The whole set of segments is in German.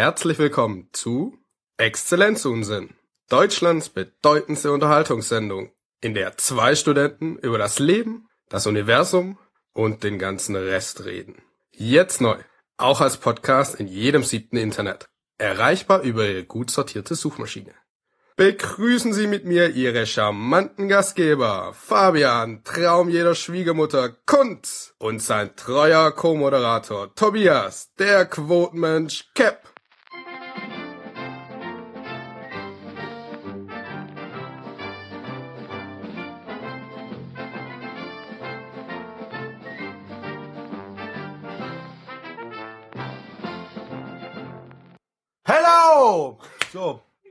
Herzlich willkommen zu Exzellenzunsinn, Deutschlands bedeutendste Unterhaltungssendung, in der zwei Studenten über das Leben, das Universum und den ganzen Rest reden. Jetzt neu, auch als Podcast in jedem siebten Internet. Erreichbar über Ihre gut sortierte Suchmaschine. Begrüßen Sie mit mir Ihre charmanten Gastgeber, Fabian, Traum jeder Schwiegermutter, Kunz und sein treuer Co-Moderator, Tobias, der Quotenmensch, Cap.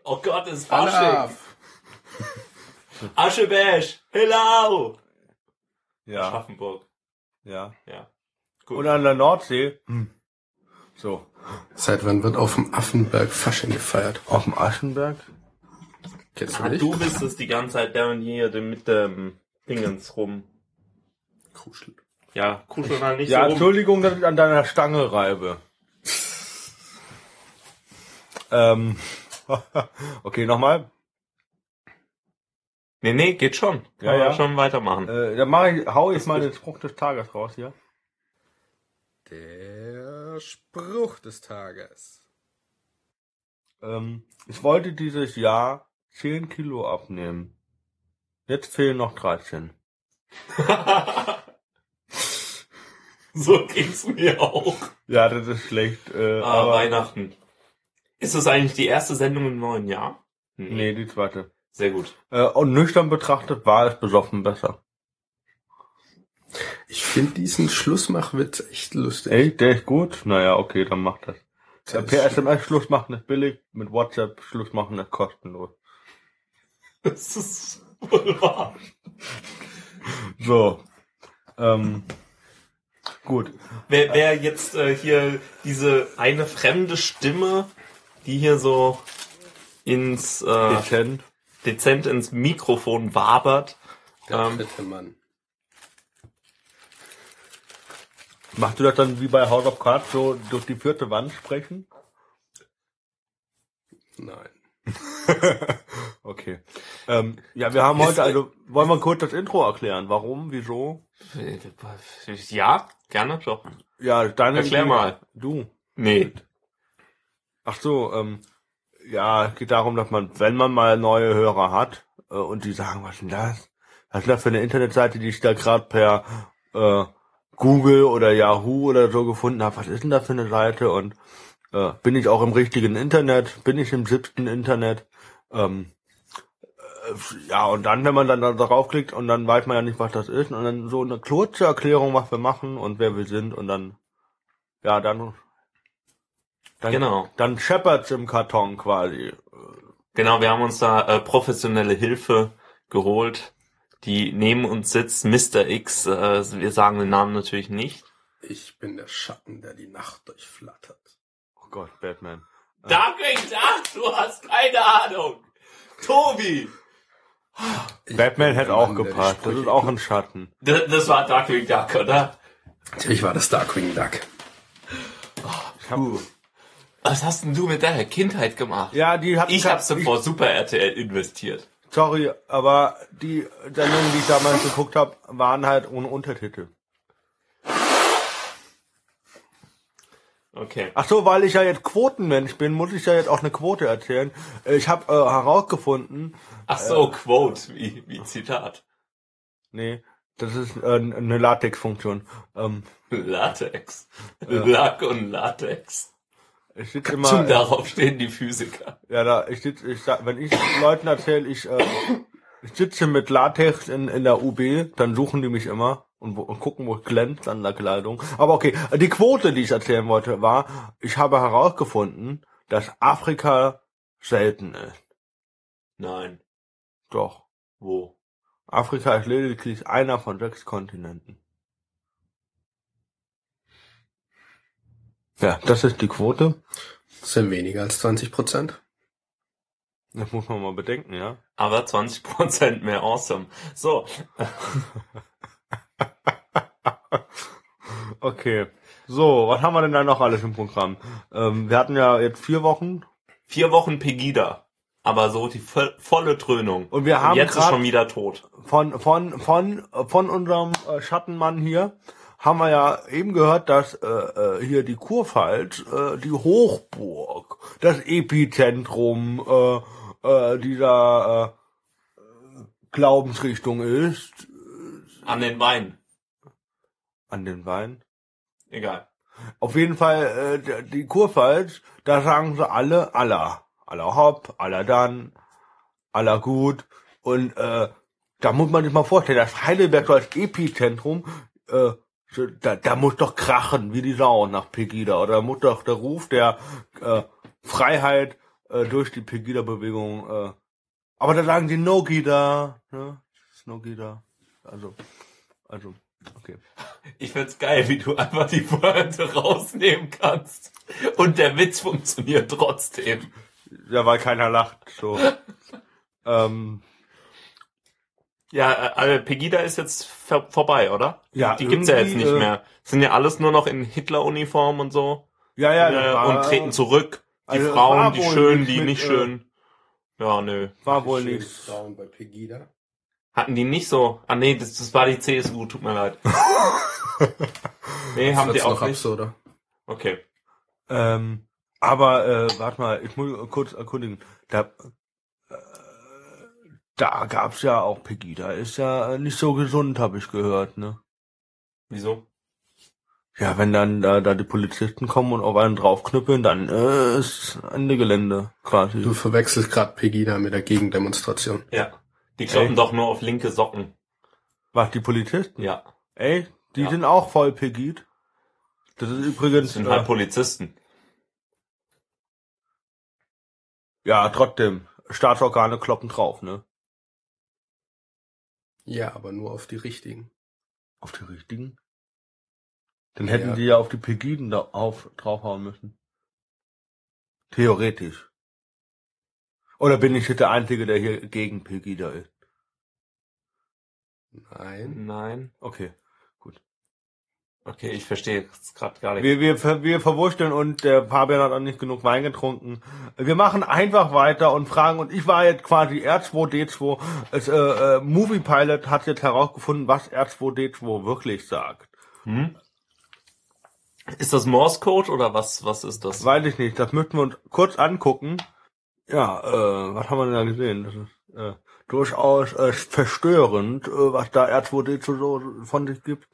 Oh Gott, es ist Fasching. Aschebesch, hello! ja, Schaffenburg, ja. ja. Gut. Und an der Nordsee, hm. so, Seit wann wird auf dem Affenberg Fasching gefeiert? auf dem Aschenberg. Kennst du Ah, nicht? du bist es die ganze Zeit der und hier mit dem Dingens rum. Kuschel. Ja, kuscheln halt nicht Ja, so rum. Entschuldigung, dass ich an deiner Stange reibe. ähm, okay, nochmal. Nee, nee, geht schon. Kann Ja, man ja. schon weitermachen. Äh, dann mache ich, hau ich mal den Spruch des Tages raus hier. Der Spruch des Tages. Ähm, ich wollte dieses Jahr 10 Kilo abnehmen. Jetzt fehlen noch 13. so ging's mir auch. Ja, das ist schlecht. Äh, Ah, aber Weihnachten. Ist das eigentlich die erste Sendung im neuen Jahr? nee, die zweite. Sehr gut. Äh, und nüchtern betrachtet war es besoffen besser. Ich finde diesen Schlussmachwitz echt lustig. Ey, der ist gut? Naja, okay, dann macht das. Das per SMS Schluss machen ist billig, mit WhatsApp Schluss machen ist kostenlos. Das ist wohl wahr. So. Ähm, gut. Wer, wer jetzt äh, hier diese eine fremde Stimme, die hier so ins äh, Dezent. dezent ins Mikrofon wabert, Der ähm, dritte Mann. Machst du das dann wie bei House of Cards so durch die vierte Wand sprechen? Nein. Okay. Ähm, ja, wir haben heute, also wollen wir kurz das Intro erklären? Warum? Wieso? ja, gerne doch. Ja, deine Erklär mal. Du. Nee. Ach so, ähm, ja, es geht darum, dass man, wenn man mal neue Hörer hat äh, und die sagen, was ist denn das? Was ist das für eine Internetseite, die ich da gerade per äh, Google oder Yahoo oder so gefunden habe? Was ist denn da für eine Seite? Und äh, bin ich auch im richtigen Internet? Bin ich im siebten Internet? Ähm, äh, ja, und dann, wenn man dann da draufklickt und dann weiß man ja nicht, was das ist und dann so eine kurze Erklärung, was wir machen und wer wir sind und dann, ja, dann dann, Genau. Dann scheppert's im Karton quasi. Genau, wir haben uns da äh, professionelle Hilfe geholt, die neben uns sitzt, Mr. X, äh, wir sagen den Namen natürlich nicht. Ich bin der Schatten, der die Nacht durchflattert. Oh Gott, Batman. Darkwing Duck, du hast keine Ahnung. Tobi. Ich Batman hätte auch gepasst. Das ist auch ein Schatten. Das, das war Darkwing Duck, oder? Natürlich war das Darkwing Duck. Ich hab, Was hast denn du mit deiner Kindheit gemacht? ja, die hat Ich habe sofort Super RTL investiert. Sorry, aber die Sendungen, die ich damals geguckt habe, waren halt ohne Untertitel. Okay. Ach so, weil ich ja jetzt Quotenmensch bin, muss ich ja jetzt auch eine Quote erzählen. Ich habe äh, herausgefunden, Ach so, Quote, wie, wie Zitat. nee, das ist äh, eine Latex-Funktion. Ähm, Latex. Lack und Latex. Ich sitze Zum immer, darauf stehen die Physiker. Ja, da, ich sitz, ich sag, wenn ich Leuten erzähle, ich, äh, ich sitze mit Latex in, in der UB, dann suchen die mich immer und, und gucken, wo es glänzt an der Kleidung. Aber okay, die Quote, die ich erzählen wollte, war, ich habe herausgefunden, dass Afrika selten ist. Nein. Doch. Wo? Afrika ist lediglich einer von sechs Kontinenten. Ja, das ist die Quote. Das sind weniger als 20 Prozent. Das muss man mal bedenken, ja. Aber 20% mehr awesome. So, Okay. So, was haben wir denn da noch alles im Programm? Ähm, wir hatten ja jetzt vier Wochen Vier Wochen Pegida. Aber so die vo volle Dröhnung. Und wir haben jetzt ist schon wieder tot. von, von, von, von unserem äh, Schattenmann hier haben wir ja eben gehört, dass äh, äh, hier die Kurpfalz, äh, die Hochburg, das Epizentrum äh, äh, dieser äh, Glaubensrichtung ist. An den Wein. An den Wein. Egal. Auf jeden Fall, äh, die Kurpfalz, da sagen sie alle Allah. Allah hopp, Allah dann, Allah gut. Und äh, da muss man sich mal vorstellen, das Heidelberg so als Epizentrum, äh, da, da muss doch krachen, wie die Sau nach Pegida. Oder muss doch der Ruf der äh, Freiheit äh, durch die Pegida-Bewegung. Äh, aber da sagen die No-Gida. Ne? No-Gida. Also, also, okay. Ich find's geil, wie du einfach die Pointe rausnehmen kannst. Und der Witz funktioniert trotzdem. Ja, weil keiner lacht. So. ähm, Ja, äh, äh, Pegida ist jetzt vorbei, oder? Ja, Die gibt's ja jetzt nicht äh, mehr. Sind ja alles nur noch in Hitler-Uniform und so. ja, ja, Äh, das war, und treten zurück. Die also, Frauen, die schön, nicht die mit, nicht äh, schön. Ja, nö. War wohl nichts. Frauen bei Pegida. Hatten die nicht so. Ah nee, das, das war die CSU, tut mir leid. nee, haben die auch noch nicht. absurder. Okay. Ähm, aber äh, warte mal, ich muss kurz erkundigen. Da, äh, da gab's ja auch Pegida. Ist ja äh, nicht so gesund, habe ich gehört, ne? Wieso? Ja, wenn dann da, da die Polizisten kommen und auf einen draufknüppeln, dann äh, ist Ende Gelände quasi. Du verwechselst gerade Pegida mit der Gegendemonstration. Ja. Die kloppen Ey. doch nur auf linke Socken. Was, die Polizisten? Ja. Ey, die Ja. sind auch voll Pegid. Das ist Das übrigens. sind äh, halt Polizisten. ja, trotzdem. Staatsorgane kloppen drauf, ne? Ja, aber nur auf die richtigen. Auf die richtigen? Dann Ja. hätten die ja auf die Pegiden da auf, draufhauen müssen. Theoretisch. Oder bin ich jetzt der Einzige, der hier gegen Pegida ist? Nein. Nein. Okay. Okay, ich verstehe es gerade gar nicht. Wir, wir, wir verwurschteln und der Fabian hat auch nicht genug Wein getrunken. Wir machen einfach weiter und fragen, und ich war jetzt quasi R2D2, es, äh, äh, Movie Pilot hat jetzt herausgefunden, was R2D2 wirklich sagt. Hm? Ist das Morse Code oder was, was ist das? Weiß ich nicht, das müssten wir uns kurz angucken. Ja, äh, was haben wir denn da gesehen? Das ist äh, durchaus äh, verstörend, äh, was da R2D2 so von sich gibt.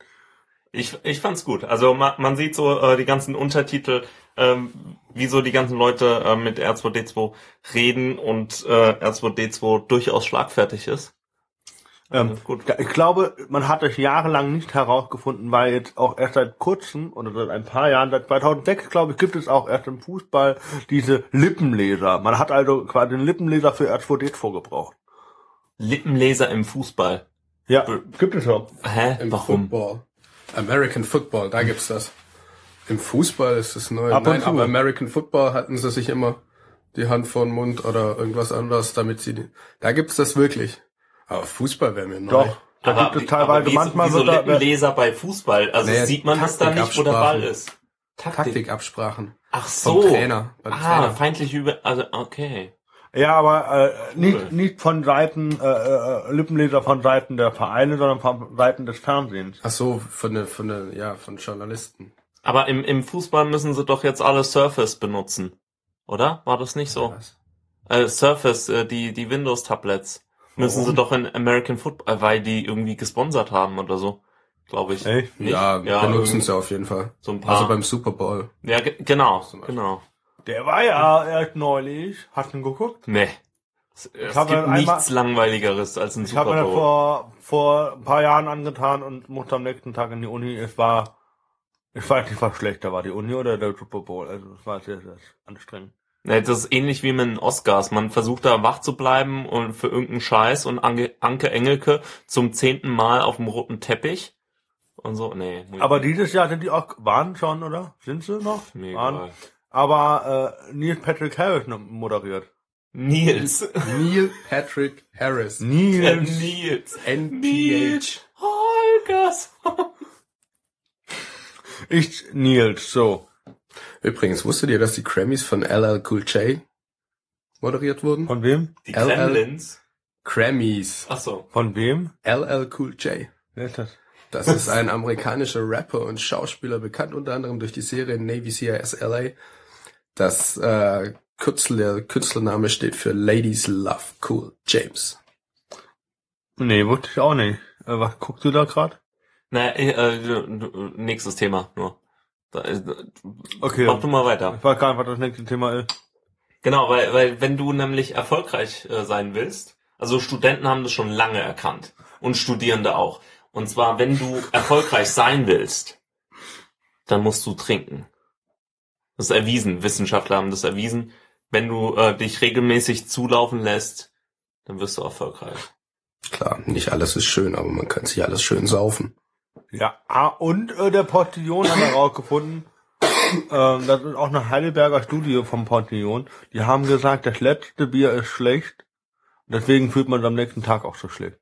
Ich, ich fand's gut. Also man, man sieht so äh, die ganzen Untertitel, ähm, wie so die ganzen Leute äh, mit R2D2 reden und äh, R2D2 durchaus schlagfertig ist. Ähm, gut. Ich glaube, man hat es jahrelang nicht herausgefunden, weil jetzt auch erst seit kurzem oder seit ein paar Jahren, seit 2006, glaube ich, gibt es auch erst im Fußball diese Lippenleser. Man hat also quasi einen Lippenleser für R2D2 gebraucht. Lippenleser im Fußball. Ja, gibt es auch. Hä? Im Warum? Football. American Football, da gibt's das. Im Fußball ist es neu. Ab Nein, zu. aber American Football hatten sie sich immer die Hand vor den Mund oder irgendwas anderes, damit sie die, da gibt's das wirklich. Aber Fußball wäre mir neu. Doch. Da Aber gibt es wie- teilweise, aber wieso, manchmal wieso wird da, Lippenleser bei Fußball? Also Naja, sieht man das da nicht, wo der Ball ist? Taktikabsprachen. Ach Vom so. Trainer. Beim ah, Trainer. feindlich über, also okay. Ja, aber äh, Cool. nicht, nicht von Seiten, äh, äh, Lippenleser von Seiten der Vereine, sondern von Seiten des Fernsehens. Ach so, von der, von der, ja, von Journalisten. Aber im, im Fußball müssen sie doch jetzt alle Surface benutzen. Oder? War das nicht so? Was? Äh, Surface, äh, die, die Windows-Tablets. Müssen Warum? sie doch in American Football, äh, weil die irgendwie gesponsert haben oder so. Glaube ich. Echt? Nicht? Ja, ja benutzen sie auf jeden Fall. so ein paar. Also beim Super Bowl. ja, ge genau, genau. Der war ja erst neulich. Hast du ihn geguckt? Nee. Es, es gibt einmal- nichts langweiligeres als ein Ich habe Super mir das Bowl. vor, vor ein paar Jahren angetan und musste am nächsten Tag in die Uni. Es war, ich weiß nicht, was schlechter war, die Uni oder der Super Bowl. Also es war sehr, sehr anstrengend. Nee, das ist ähnlich wie mit den Oscars. Man versucht da wach zu bleiben und für irgendeinen Scheiß und Anke, Anke Engelke zum zehnten Mal auf dem roten Teppich. Und so, nee. ich Aber dieses Jahr sind die auch, waren schon, oder? Sind sie noch? Mir waren. Aber äh, Neil Patrick Harris moderiert. Nils. Neil Patrick Harris. Nils. Nils. NPH. Nils. Holgers. Ich, Nils, so. Übrigens, wusstet ihr, dass die Grammys von LL Cool J moderiert wurden? Von wem? Die LL. Kremlins. Grammys. Ach so. Von wem? LL Cool J. Wer ist das? Das ist ein amerikanischer Rapper und Schauspieler, bekannt unter anderem durch die Serie Navy CIS LA. Das äh, Kürzel, der Künstlername steht für Ladies Love Cool James. Nee, wusste ich auch nicht. Äh, was guckst du da gerade? Na, äh, äh, nächstes Thema nur. Da, äh, Okay. Mach du mal weiter. Ich weiß gar nicht, was das nächste Thema ist. Genau, weil, weil wenn du nämlich erfolgreich äh, sein willst, also Studenten haben das schon lange erkannt und Studierende auch. Und zwar, wenn du erfolgreich sein willst, dann musst du trinken. Das ist erwiesen. Wissenschaftler haben das erwiesen. Wenn du äh, dich regelmäßig zulaufen lässt, dann wirst du erfolgreich. Klar, nicht alles ist schön, aber man kann sich alles schön saufen. Ja, ah, und äh, der Postillon hat herausgefunden, ähm, das ist auch eine Heidelberger Studie vom Postillon, die haben gesagt, das letzte Bier ist schlecht, deswegen fühlt man es am nächsten Tag auch so schlecht.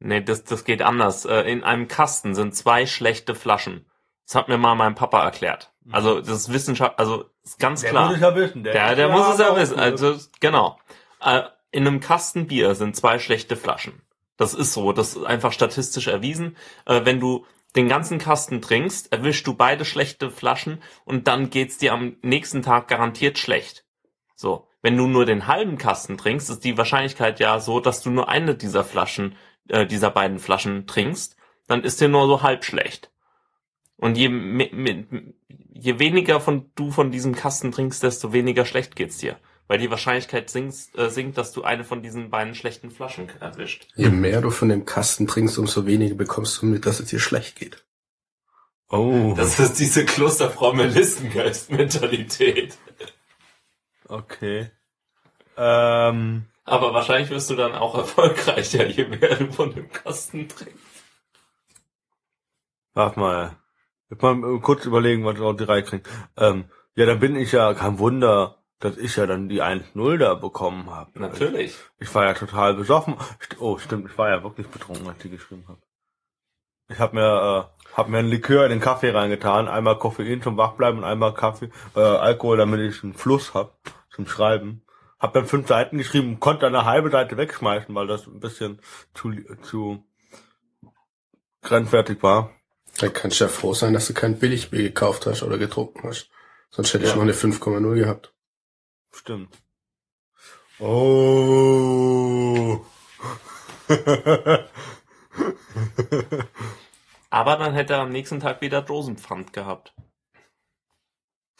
Nee, das, das geht anders. Äh, In einem Kasten sind zwei schlechte Flaschen. Das hat mir mal mein Papa erklärt. Also das Wissenschaft, also ist ganz Der klar. muss es ja wissen. Der, der muss es ja wissen. Also, genau. Äh, in einem Kasten Bier sind zwei schlechte Flaschen. Das ist so. Das ist einfach statistisch erwiesen. Äh, wenn du den ganzen Kasten trinkst, erwischst du beide schlechte Flaschen und dann geht's dir am nächsten Tag garantiert schlecht. So. Wenn du nur den halben Kasten trinkst, ist die Wahrscheinlichkeit ja so, dass du nur eine dieser Flaschen, äh, dieser beiden Flaschen trinkst, dann ist dir nur so halb schlecht. Und je, je weniger von du von diesem Kasten trinkst, desto weniger schlecht geht's dir. Weil die Wahrscheinlichkeit sinkt, äh, sinkt, dass du eine von diesen beiden schlechten Flaschen erwischt. Je mehr du von dem Kasten trinkst, umso weniger bekommst du mit, dass es dir schlecht geht. Oh, Das ist diese Klosterfrau Melissengeist-Mentalität. okay. Ähm, Aber wahrscheinlich wirst du dann auch erfolgreicher, je mehr du von dem Kasten trinkst. warte mal. Ich mal kurz überlegen, was ich auf die Reihe kriege. Ähm, ja, dann bin ich ja, kein Wunder, dass ich ja dann die 1-0 da bekommen habe. Natürlich. Ich war ja total besoffen. Oh, stimmt, ich war ja wirklich betrunken, als ich die geschrieben habe. Ich habe mir, äh, hab mir einen Likör in den Kaffee reingetan, einmal Koffein zum Wachbleiben und einmal Kaffee, äh, Alkohol, damit ich einen Fluss hab zum Schreiben. Hab dann fünf Seiten geschrieben, konnte eine halbe Seite wegschmeißen, weil das ein bisschen zu, zu grenzwertig war. Da kannst du ja froh sein, dass du kein Billigbier gekauft hast oder getrunken hast. Sonst hätte ich Ja. noch eine 5,0 gehabt. Stimmt. Oh. Aber dann hätte er am nächsten Tag wieder Dosenpfand gehabt.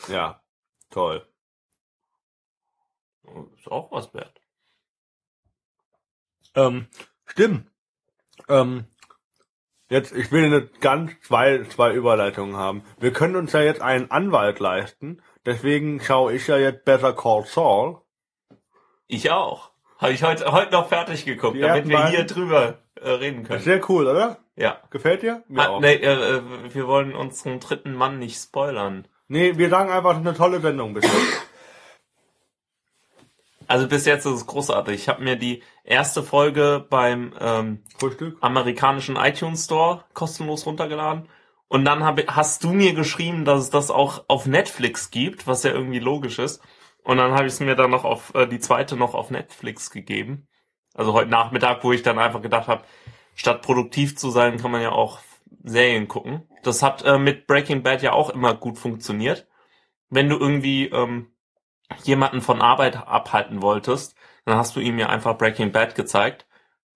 ja, toll. Ist auch was wert. Ähm, stimmt. Ähm, jetzt, ich will eine ganz zwei, zwei Überleitungen haben. Wir können uns ja jetzt einen Anwalt leisten. Deswegen schaue ich ja jetzt Better Call Saul. Ich auch. Habe ich heute, heute noch fertig geguckt, Die damit wir hier drüber äh, reden können. Sehr cool, oder? Ja. Gefällt dir? Mir Ah, auch. nee, äh, äh, wir wollen unseren dritten Mann nicht spoilern. Nee, wir sagen einfach, eine tolle Sendung bisher. Also bis jetzt ist es großartig. Ich habe mir die erste Folge beim ähm, Frühstück? amerikanischen iTunes Store kostenlos runtergeladen. Und dann hab, hast du mir geschrieben, dass es das auch auf Netflix gibt, was ja irgendwie logisch ist. Und dann habe ich es mir dann noch auf äh, die zweite noch auf Netflix gegeben. Also heute Nachmittag, wo ich dann einfach gedacht habe, statt produktiv zu sein, kann man ja auch Serien gucken. Das hat äh, mit Breaking Bad ja auch immer gut funktioniert. Wenn du irgendwie ähm, jemanden von Arbeit abhalten wolltest, dann hast du ihm ja einfach Breaking Bad gezeigt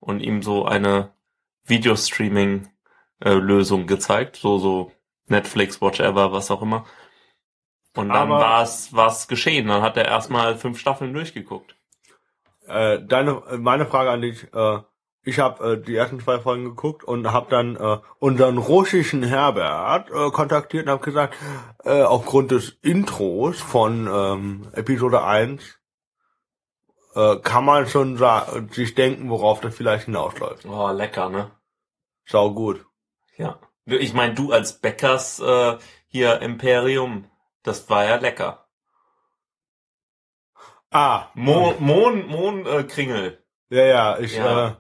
und ihm so eine Videostreaming-Lösung gezeigt, so so Netflix, Whatever, was auch immer. Und dann war es was geschehen. Dann hat er erstmal fünf Staffeln durchgeguckt. Äh, deine, äh, meine Frage an dich, äh, ich habe äh, die ersten zwei Folgen geguckt und habe dann äh, unseren russischen Herbert äh, kontaktiert und habe gesagt, äh, aufgrund des Intros von ähm, Episode 1 äh, kann man schon sich denken, worauf das vielleicht hinausläuft. Oh, lecker, ne? Sau gut. Ja. Ich meine, du als Bäckers äh, hier Imperium, das war ja lecker. Ah, Mohn, Mohn, Mohn äh, Kringel. ja, ja, ich, Ja. Äh,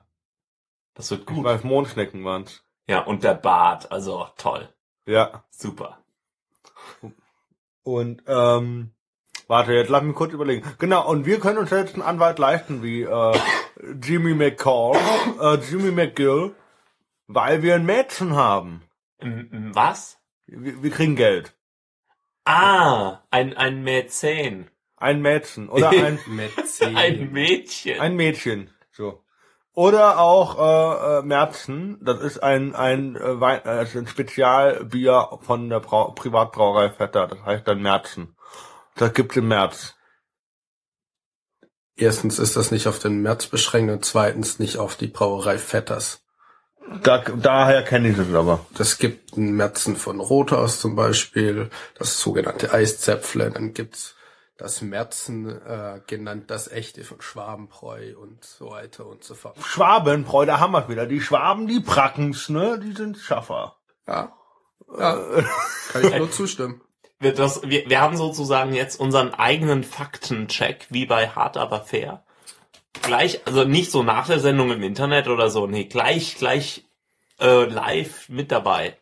Das wird gut. weiß, Mondschnecken waren's. Ja, und der Bart, also toll. Ja, Super. Und ähm, warte, jetzt lass mich kurz überlegen. Genau, und wir können uns jetzt einen Anwalt leisten wie äh, Jimmy McCall, äh, Jimmy McGill, weil wir ein Mädchen haben. Was? Wir, wir kriegen Geld. Ah, ein, ein Mäzen. Ein Mädchen oder ein Mäzen. Ein Mädchen. ein Mädchen. So. Oder auch äh, äh, Märzen, das ist ein ein äh, Wein, äh, das ist ein Spezialbier von der Brau Privatbrauerei Vetter, das heißt dann Märzen. Das gibt's im März. Erstens ist das nicht auf den März beschränkt und zweitens nicht auf die Brauerei Vetters. Da, daher kenne ich es aber. Das gibt ein Märzen von Rothaus zum Beispiel, das sogenannte Eiszäpfle, dann gibt's das Märzen, äh, genannt das echte von Schwabenbräu und so weiter und so fort. Schwabenbräu, da haben wir wieder. Die Schwaben, die Prackens, ne? Die sind Schaffer. Ja, ja kann ich nur zustimmen. Wir, das, wir, wir haben sozusagen jetzt unseren eigenen Faktencheck, wie bei Hard aber fair. Gleich, also nicht so nach der Sendung im Internet oder so, nee, gleich, gleich äh, live mit dabei.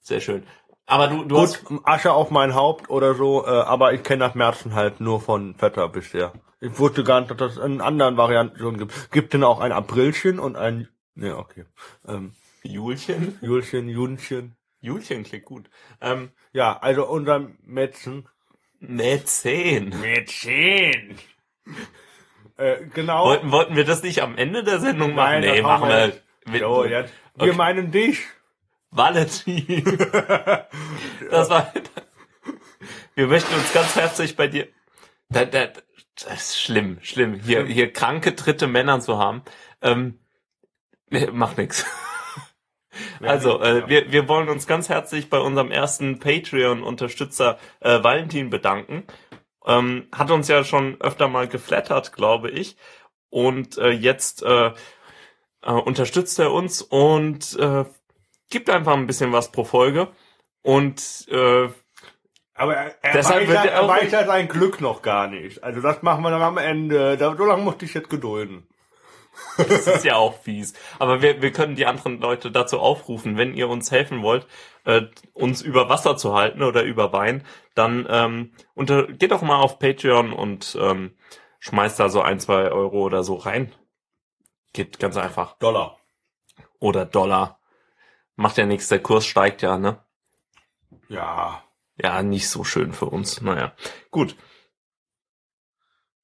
Sehr schön. Aber du, du hast Gut, Asche auf mein Haupt oder so, äh, aber ich kenne das Märzen halt nur von Vetter bisher. Ich wusste gar nicht, dass das in anderen Varianten schon gibt. Gibt denn auch ein Aprilchen und ein... Ne, okay. Ähm, Julchen. Julchen, Junchen. Julchen klingt gut. Ähm, Ja, also unser Mädchen. Mäzen. Mädchen! Äh, genau. Wollten, wollten wir das nicht am Ende der Sendung machen? Nein, nee, machen wir wir. So, jetzt. Wir Okay. meinen dich. Valentin. Das war. Wir möchten uns ganz herzlich bei dir. Da, da, das ist schlimm, schlimm. Hier, hier kranke dritte Männer zu haben. Ähm, macht nix. Also, äh, wir, wir wollen uns ganz herzlich bei unserem ersten Patreon-Unterstützer äh, Valentin bedanken. Ähm, hat uns ja schon öfter mal geflattert, glaube ich. Und äh, jetzt äh, äh, unterstützt er uns und äh, gibt einfach ein bisschen was pro Folge. Und äh, Aber er, er, Deshalb erweitert, er erweitert sein Glück noch gar nicht. Also das machen wir dann am Ende. Da, so lange musste ich jetzt gedulden. das ist ja auch fies. Aber wir, wir können die anderen Leute dazu aufrufen, wenn ihr uns helfen wollt, äh, uns über Wasser zu halten oder über Wein, dann ähm, unter, geht doch mal auf Patreon und ähm, schmeißt da so ein, zwei Euro oder so rein. Geht ganz einfach. Dollar. Oder Dollar. Macht ja nichts, der Kurs steigt ja, ne? Ja. Ja, nicht so schön für uns. Naja. Gut.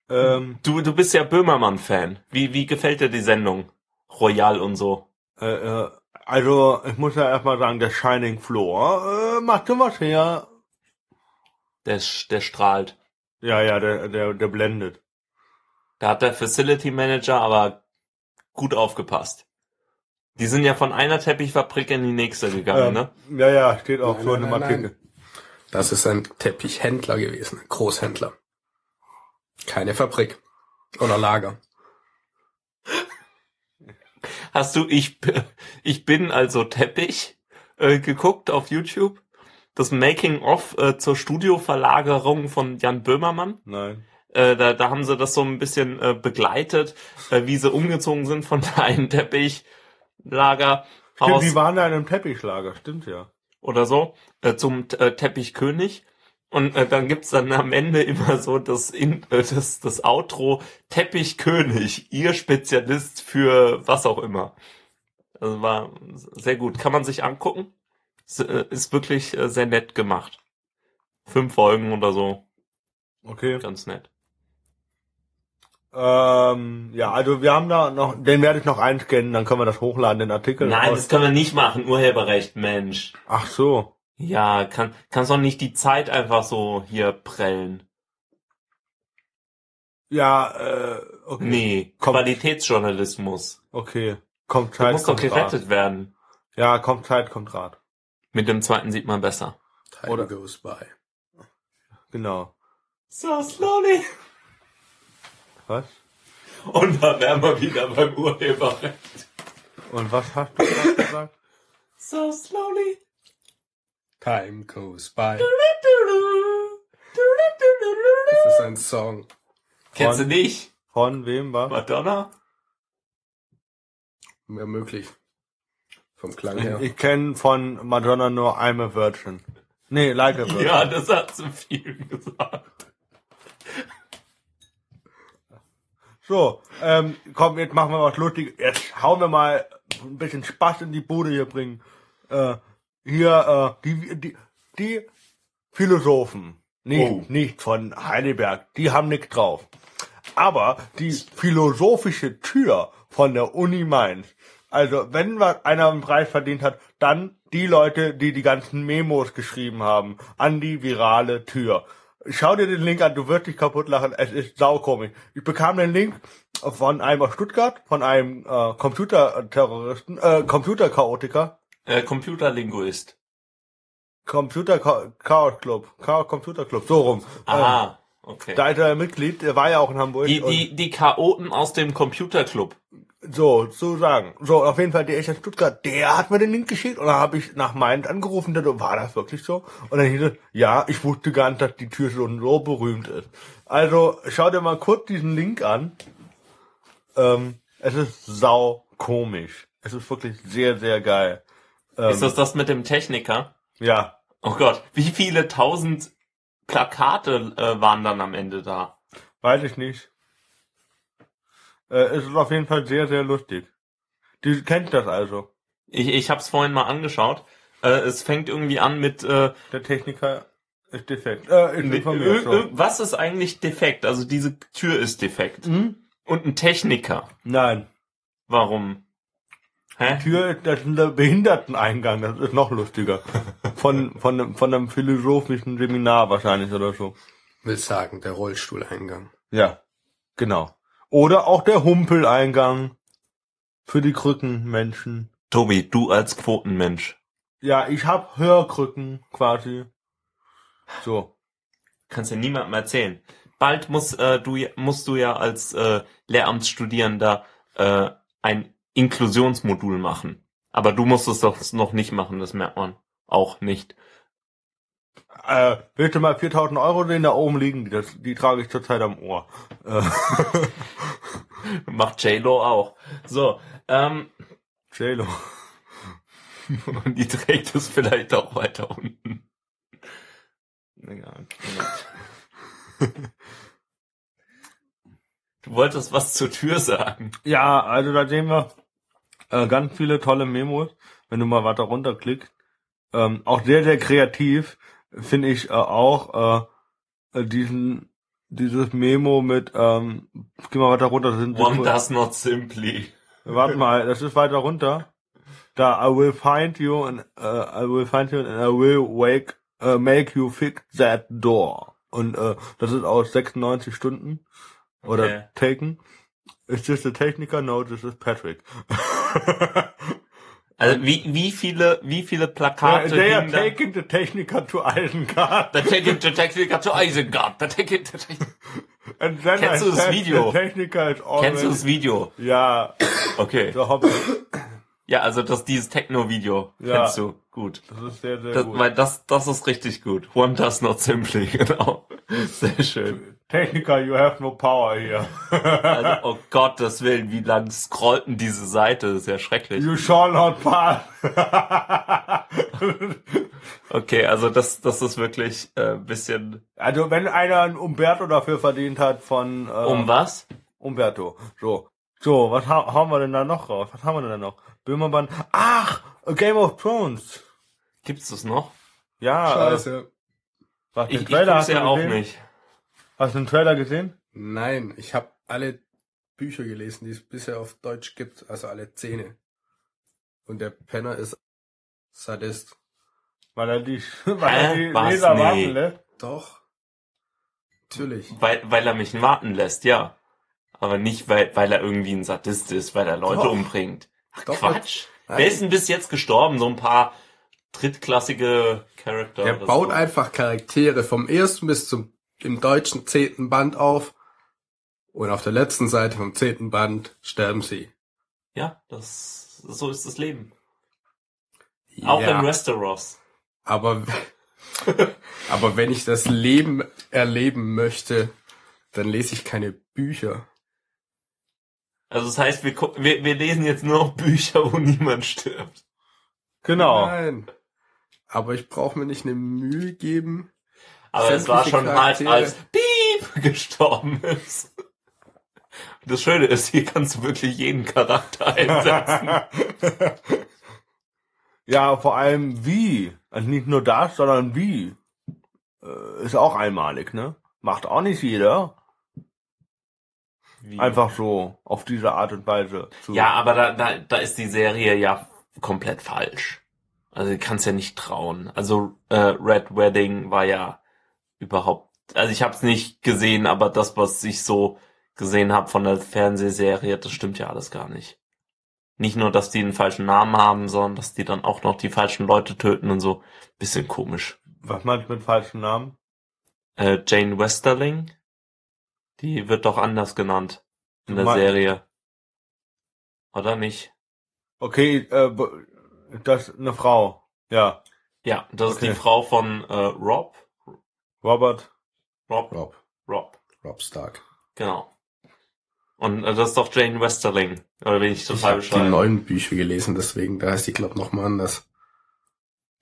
Ähm, Du, du bist ja Böhmermann-Fan. Wie, wie gefällt dir die Sendung? Royal und so. äh, äh, also ich muss ja erstmal sagen, der Shining Floor äh, macht schon was her. Der, der strahlt. Ja, ja, der, der, der blendet. Da hat der Facility Manager aber gut aufgepasst. Die sind ja von einer Teppichfabrik in die nächste gegangen, ne? Ähm, ja, ja, steht auch Nein, so Artikel. Das ist ein Teppichhändler gewesen, ein Großhändler. Keine Fabrik oder Lager. Hast du ich, ich bin also Teppich äh, geguckt auf YouTube? Das Making-of äh, zur Studioverlagerung von Jan Böhmermann? Nein. Äh, da, da haben sie das so ein bisschen äh, begleitet, äh, wie sie umgezogen sind von der einen Teppichlager Stimmt, Haus die waren da in einem Teppichschlager, stimmt ja. oder so äh, zum äh, Teppichkönig. Und äh, dann gibt's dann am Ende immer so das, in, äh, das, das Outro Teppichkönig, ihr Spezialist für was auch immer. Also war sehr gut. Kann man sich angucken. S äh, ist wirklich äh, sehr nett gemacht. Fünf Folgen oder so. Okay. Ganz nett. Ähm, ja, also wir haben da noch, den werde ich noch einscannen, dann können wir das hochladen, den Artikel. Nein, aus- das können wir nicht machen. Urheberrecht, Mensch. Ach so. Ja, kann, kannst doch nicht die Zeit einfach so hier prellen. Ja, äh, okay. Nee, Komm. Qualitätsjournalismus. Okay. Kommt Du Zeit, musst doch kommt gerettet Rat. werden. Ja, kommt Zeit, kommt Rat. Mit dem zweiten sieht man besser. Time Oder- goes by. Genau. So slowly. Was? Und da wären wir wieder beim Urheberrecht. Und was hast du gerade gesagt? So slowly. Time goes by. Das ist ein Song. Kennst du nicht? Von wem war? Madonna? Mehr möglich. Vom Klang her. ich kenne von Madonna nur I'm a Virgin. Nee, like a Virgin. Ja, das hat zu viel gesagt. So, ähm, komm, jetzt machen wir was Lustiges. Jetzt hauen wir mal ein bisschen Spaß in die Bude hier bringen. Äh, hier, äh, die, die, die Philosophen, nicht, Oh. nicht von Heidelberg, die haben nichts drauf. Aber die philosophische Tür von der Uni Mainz, also wenn was einer einen Preis verdient hat, dann die Leute, die die ganzen Memos geschrieben haben, an die virale Tür. Schau dir den Link an, du wirst dich kaputt lachen, es ist saukomisch. Ich bekam den Link von einem aus Stuttgart, von einem äh, Computerterroristen, äh, Computerchaotiker, Äh, Computerlinguist. Computer Chaos Club, Chaos Computer Club, so rum. Aha, okay. Ähm, da ist er Mitglied, der war ja auch in Hamburg. Die, die, die Chaoten aus dem Computerclub. So, zu sagen. So, auf jeden Fall, der ist in Stuttgart, der hat mir den Link geschickt und dann habe ich nach Mainz angerufen, der so, war das wirklich so? Und dann hieß es, ja, ich wusste gar nicht, dass die Tür schon so berühmt ist. Also, schau dir mal kurz diesen Link an. Ähm, es ist sau komisch. Es ist wirklich sehr, sehr geil. Ähm, Ist das das mit dem Techniker? ja, Oh Gott, wie viele tausend Plakate äh, waren dann am Ende da? weiß ich nicht. Äh, es ist auf jeden Fall sehr, sehr lustig. Die kennt das also. Ich, ich habe es vorhin mal angeschaut. Äh, es fängt irgendwie an mit äh, Der Techniker ist defekt. Äh, ist informiert. So. ö- was ist eigentlich defekt? Also diese Tür ist defekt. Hm? Und ein Techniker. Nein. Warum? Hä? Tür, das ist der Behinderteneingang, das ist noch lustiger. Von, von, einem- von einem philosophischen Seminar wahrscheinlich oder so. Will sagen, der Rollstuhleingang. Ja, genau. Oder auch der Humpeleingang für die Krückenmenschen. Tobi, du als Quotenmensch. Ja, ich hab Hörkrücken quasi. So. Kannst ja niemandem erzählen. Bald muss, äh, du, musst du ja als äh, Lehramtsstudierender äh, ein Inklusionsmodul machen. Aber du musst es doch noch nicht machen, das merkt man auch nicht. Äh, willst du mal 4000 Euro sehen, da oben liegen die, das, die trage ich zurzeit am Ohr. Äh, Macht J-Lo auch. So, ähm, JLo. und die trägt es vielleicht auch weiter unten. Ja. Du wolltest was zur Tür sagen. Ja, also da sehen wir äh, ganz viele tolle Memos, wenn du mal weiter runterklickst. Ähm, auch sehr, sehr kreativ finde ich äh, auch äh, diesen dieses Memo mit, ähm, geh mal weiter runter, das sind One does not simply. warte mal, das ist weiter runter. Da I will find you and uh, I will find you and I will wake uh, make you fix that door. Und äh, das ist aus 96 Stunden oder Okay. Taken. Is this the Techniker? No, this is Patrick. Also wie, wie viele, wie viele Plakate They are taking the Techniker to Isengard. The Techniker, the Techniker to Isengard. The Techniker, the Techniker. And then Kennst I du das Video? Kennst du das Video? Ja, Okay. Ja, also das dieses Techno-Video Ja. kennst du. Gut. Das ist sehr, sehr Das, gut. weil das, das ist richtig gut. One does not simply, genau. Sehr schön. Techniker, you have no power here. Also, oh Gottes Willen, wie lang scrollt denn diese Seite? Das ist ja schrecklich. you shall not pass. Okay, also das, das ist wirklich äh, ein bisschen. also wenn einer ein Umberto dafür verdient hat von... Äh, Um was? Umberto. So. So, was ha haben wir denn da noch raus? Was haben wir denn da noch? Böhmermann. Ach, Game of Thrones. Gibt's das noch? Ja, äh, Scheiße. was, den Ich, ich Trailer du ja auch gesehen? nicht. Hast du den Trailer gesehen? Nein, ich habe alle Bücher gelesen, die es bisher auf Deutsch gibt, also alle Zähne. Und der Penner ist Sadist. Weil er die, weil er die Was? Leser Nee. warten lässt. Doch. Natürlich. Weil, weil er mich warten lässt, ja. Aber nicht, weil, weil er irgendwie ein Sadist ist, weil er Leute Doch. umbringt. Ach, Doch, Quatsch. Nein. Wer ist denn bis jetzt gestorben? So ein paar drittklassige Charakter. Der oder baut so. einfach Charaktere vom ersten bis zum im deutschen zehnten Band auf. Und auf der letzten Seite vom zehnten Band sterben sie. Ja, das, so ist das Leben. Auch Ja, in Westeros. aber, aber wenn ich das Leben erleben möchte, dann lese ich keine Bücher. Also das heißt, wir, wir, wir lesen jetzt nur noch Bücher, wo niemand stirbt. Genau. Nein. aber ich brauche mir nicht eine Mühe geben. Aber es war schon hart, Charaktere- als Piep gestorben ist. Das Schöne ist, hier kannst du wirklich jeden Charakter einsetzen. ja, vor allem wie. Also nicht nur das, sondern wie. Äh, ist auch einmalig, ne? Macht auch nicht jeder. Wie? Einfach so auf diese Art und Weise zu. Ja, aber da, da, da ist die Serie ja komplett falsch. Also du kannst ja nicht trauen. Also äh, Red Wedding war ja überhaupt, also ich habe es nicht gesehen, aber das, was ich so gesehen habe von der Fernsehserie, das stimmt ja alles gar nicht. Nicht nur, dass die einen falschen Namen haben, sondern dass die dann auch noch die falschen Leute töten und so. Bisschen komisch. Was meinst du mit falschen Namen? Äh, Jane Westerling, die wird doch anders genannt in Du der Serie. Oder nicht? Okay, äh, das ist eine Frau. Ja. Ja, das ist Okay. die Frau von äh, Rob. Robert. Rob. Rob, Rob. Rob Stark. Genau. Und äh, das ist doch Jane Westerling. Oder bin ich Ich total habe die bescheuert? neuen Bücher gelesen, deswegen, da heißt die, glaub noch mal anders.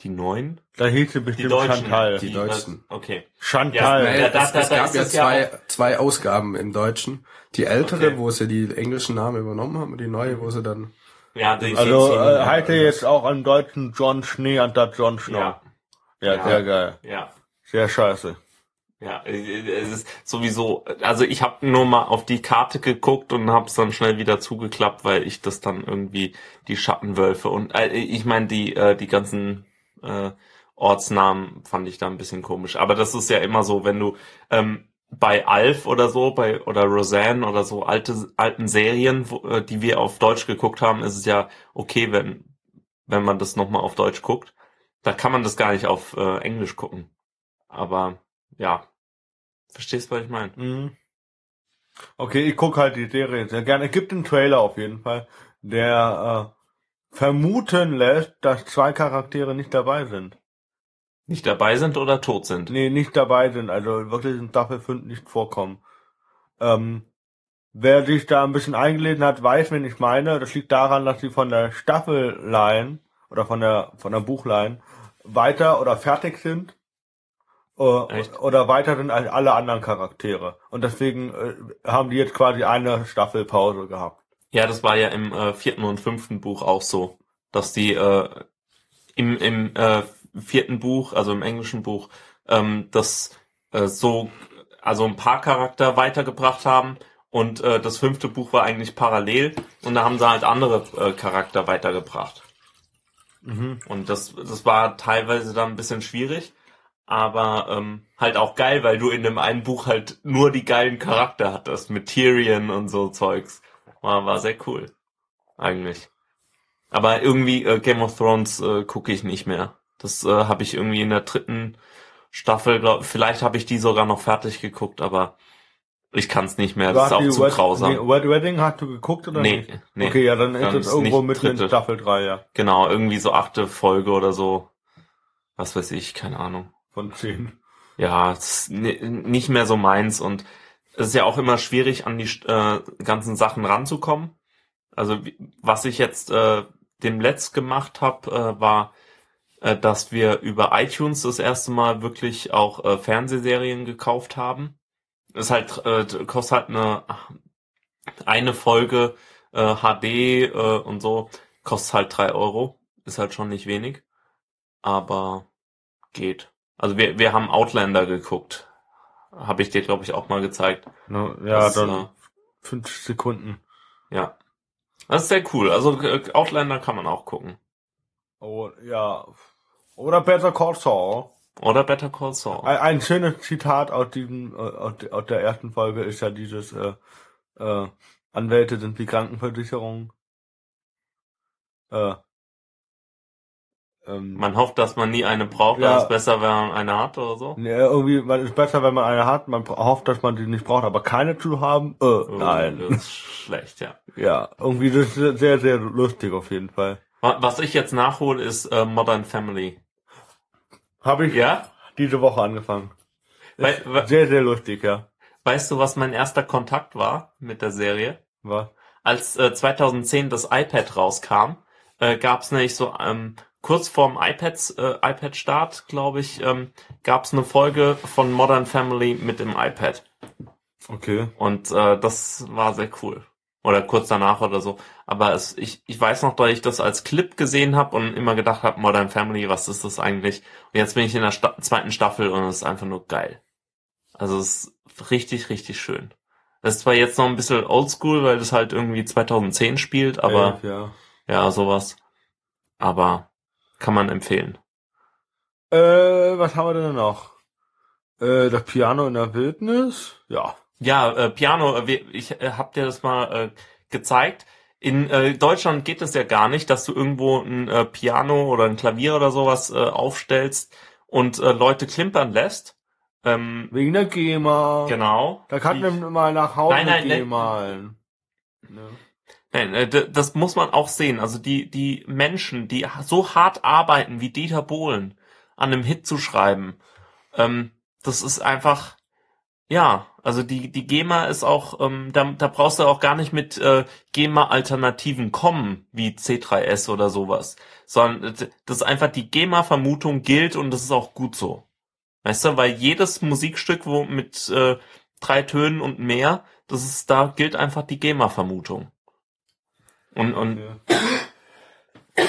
Die neuen? Da hieß sie Die bestimmt deutschen. Chantal. Die deutschen. Okay. Chantal. Ja, Nein, ja, da- es, da- es da gab ja zwei, zwei Ausgaben im Deutschen. Die ältere, Okay. wo sie die englischen Namen übernommen haben, und die neue, wo sie dann Ja, die Also die- äh, er jetzt auch am deutschen John Schnee anstatt John Snow. ja, Ja, Ja. sehr geil. ja. Sehr scheiße. Ja, es ist sowieso, also ich habe nur mal auf die Karte geguckt und habe es dann schnell wieder zugeklappt, weil ich das dann irgendwie die Schattenwölfe und äh, ich meine die äh, die ganzen äh, Ortsnamen fand ich da ein bisschen komisch. Aber das ist ja immer so, wenn du ähm, bei Alf oder so, bei oder Roseanne oder so alte alten Serien, wo, äh, die wir auf Deutsch geguckt haben, ist es ja okay, wenn wenn man das nochmal auf Deutsch guckt. Da kann man das gar nicht auf äh, Englisch gucken. Aber ja, verstehst du, was ich meine? Mhm. Okay, ich guck halt die Serie sehr gerne. Es gibt einen Trailer auf jeden Fall, der äh, vermuten lässt, dass zwei Charaktere nicht dabei sind. Nicht dabei sind oder tot sind. Nee, nicht dabei sind, also wirklich in Staffel 5 nicht vorkommen. Ähm, wer sich da ein bisschen eingelesen hat, weiß, wen ich meine. Das liegt daran, dass sie von der Staffelline oder von der von der Buchline weiter oder fertig sind Echt? oder weiter sind als alle anderen Charaktere. Und deswegen äh, haben die jetzt quasi eine Staffelpause gehabt. Ja, das war ja im äh, vierten und fünften Buch auch so, dass die äh, im, im äh, vierten Buch, also im englischen Buch, ähm, das äh, so, also ein paar Charakter weitergebracht haben und äh, das fünfte Buch war eigentlich parallel und da haben sie halt andere äh, Charakter weitergebracht. Mhm. Und das, das war teilweise dann ein bisschen schwierig, aber ähm, halt auch geil, weil du in dem einen Buch halt nur die geilen Charakter hattest, mit Tyrion und so Zeugs. War, war sehr cool. Eigentlich. Aber irgendwie äh, Game of Thrones äh, gucke ich nicht mehr. Das äh, habe ich irgendwie in der dritten Staffel, glaub, vielleicht habe ich die sogar noch fertig geguckt, aber ich kann es nicht mehr. Das ist auch zu Wed- grausam. nee, Wed Wedding hast du geguckt oder Nee, nicht? nee. Okay, ja, dann ist es irgendwo mitten in. Staffel 3, ja. Genau, irgendwie so achte Folge oder so. Was weiß ich, keine Ahnung. Von 10. Ja, ist ni- nicht mehr so meins und es ist ja auch immer schwierig, an die äh, ganzen Sachen ranzukommen. Also was ich jetzt äh, dem Letzt gemacht habe, äh, war, äh, dass wir über iTunes das erste Mal wirklich auch äh, Fernsehserien gekauft haben. Ist halt äh, kostet halt eine eine Folge äh, HD äh, und so kostet halt drei Euro. Ist halt schon nicht wenig, aber geht. Also wir, wir haben Outlander geguckt. Habe ich dir, glaube ich, auch mal gezeigt. No, ja, Das, dann äh, fünf Sekunden. Ja. Das ist sehr cool. Also äh, Outlander kann man auch gucken. Oh, ja. Oder Better Call Saul. Oder Better Call Saul. Ein, ein schönes Zitat aus diesem, aus, aus der ersten Folge ist ja dieses, äh, äh, Anwälte sind wie Krankenversicherung. Äh, ähm, Man hofft, dass man nie eine braucht, Ja. es ist besser, wenn man eine hat oder so. nee, irgendwie, man ist besser, wenn man eine hat, man hofft, dass man die nicht braucht, aber keine zu haben, äh, Oh, nein. Das ist schlecht, ja. Ja, irgendwie das ist sehr, sehr lustig auf jeden Fall. Wa- Was ich jetzt nachhole, ist äh, Modern Family. Habe ich Ja? diese Woche angefangen. Ist we- sehr, sehr lustig, ja. Weißt du, was mein erster Kontakt war mit der Serie? Was? Als äh, 2010 das iPad rauskam, äh, gab es nämlich so ähm, kurz vorm iPads, äh, iPad-Start, glaube ich, ähm, gab es eine Folge von Modern Family mit dem iPad. Okay. Und äh, das war sehr cool. Oder kurz danach oder so. Aber es, ich, ich weiß noch, dass ich das als Clip gesehen habe und immer gedacht habe, Modern Family, was ist das eigentlich? Und jetzt bin ich in der Sta zweiten Staffel und es ist einfach nur geil. Also es ist richtig, richtig schön. Das ist zwar jetzt noch ein bisschen oldschool, weil das halt irgendwie 2010 spielt, aber Elf, ja. ja, sowas. Aber kann man empfehlen. Äh, was haben wir denn noch? Äh, das Piano in der Wildnis? Ja. Ja, äh, Piano, äh, ich äh, hab dir das mal äh, gezeigt. In äh, Deutschland geht es ja gar nicht, dass du irgendwo ein äh, Piano oder ein Klavier oder sowas äh, aufstellst und äh, Leute klimpern lässt. Ähm, Wegen der GEMA. genau. Da kann man mal nach Hause Nein, nein, gehen nein. malen. Ne? Nein, äh, das muss man auch sehen. Also die, die Menschen, die so hart arbeiten wie Dieter Bohlen an einem Hit zu schreiben, ähm, das ist einfach, ja, also die, die GEMA ist auch, ähm, da, da brauchst du auch gar nicht mit äh, GEMA-Alternativen kommen, wie C3S oder sowas, sondern äh, das ist einfach die GEMA-Vermutung gilt und das ist auch gut so. Weißt du, weil jedes Musikstück, wo mit äh, drei Tönen und mehr, das ist, da gilt einfach die GEMA-Vermutung. Und, und Ja.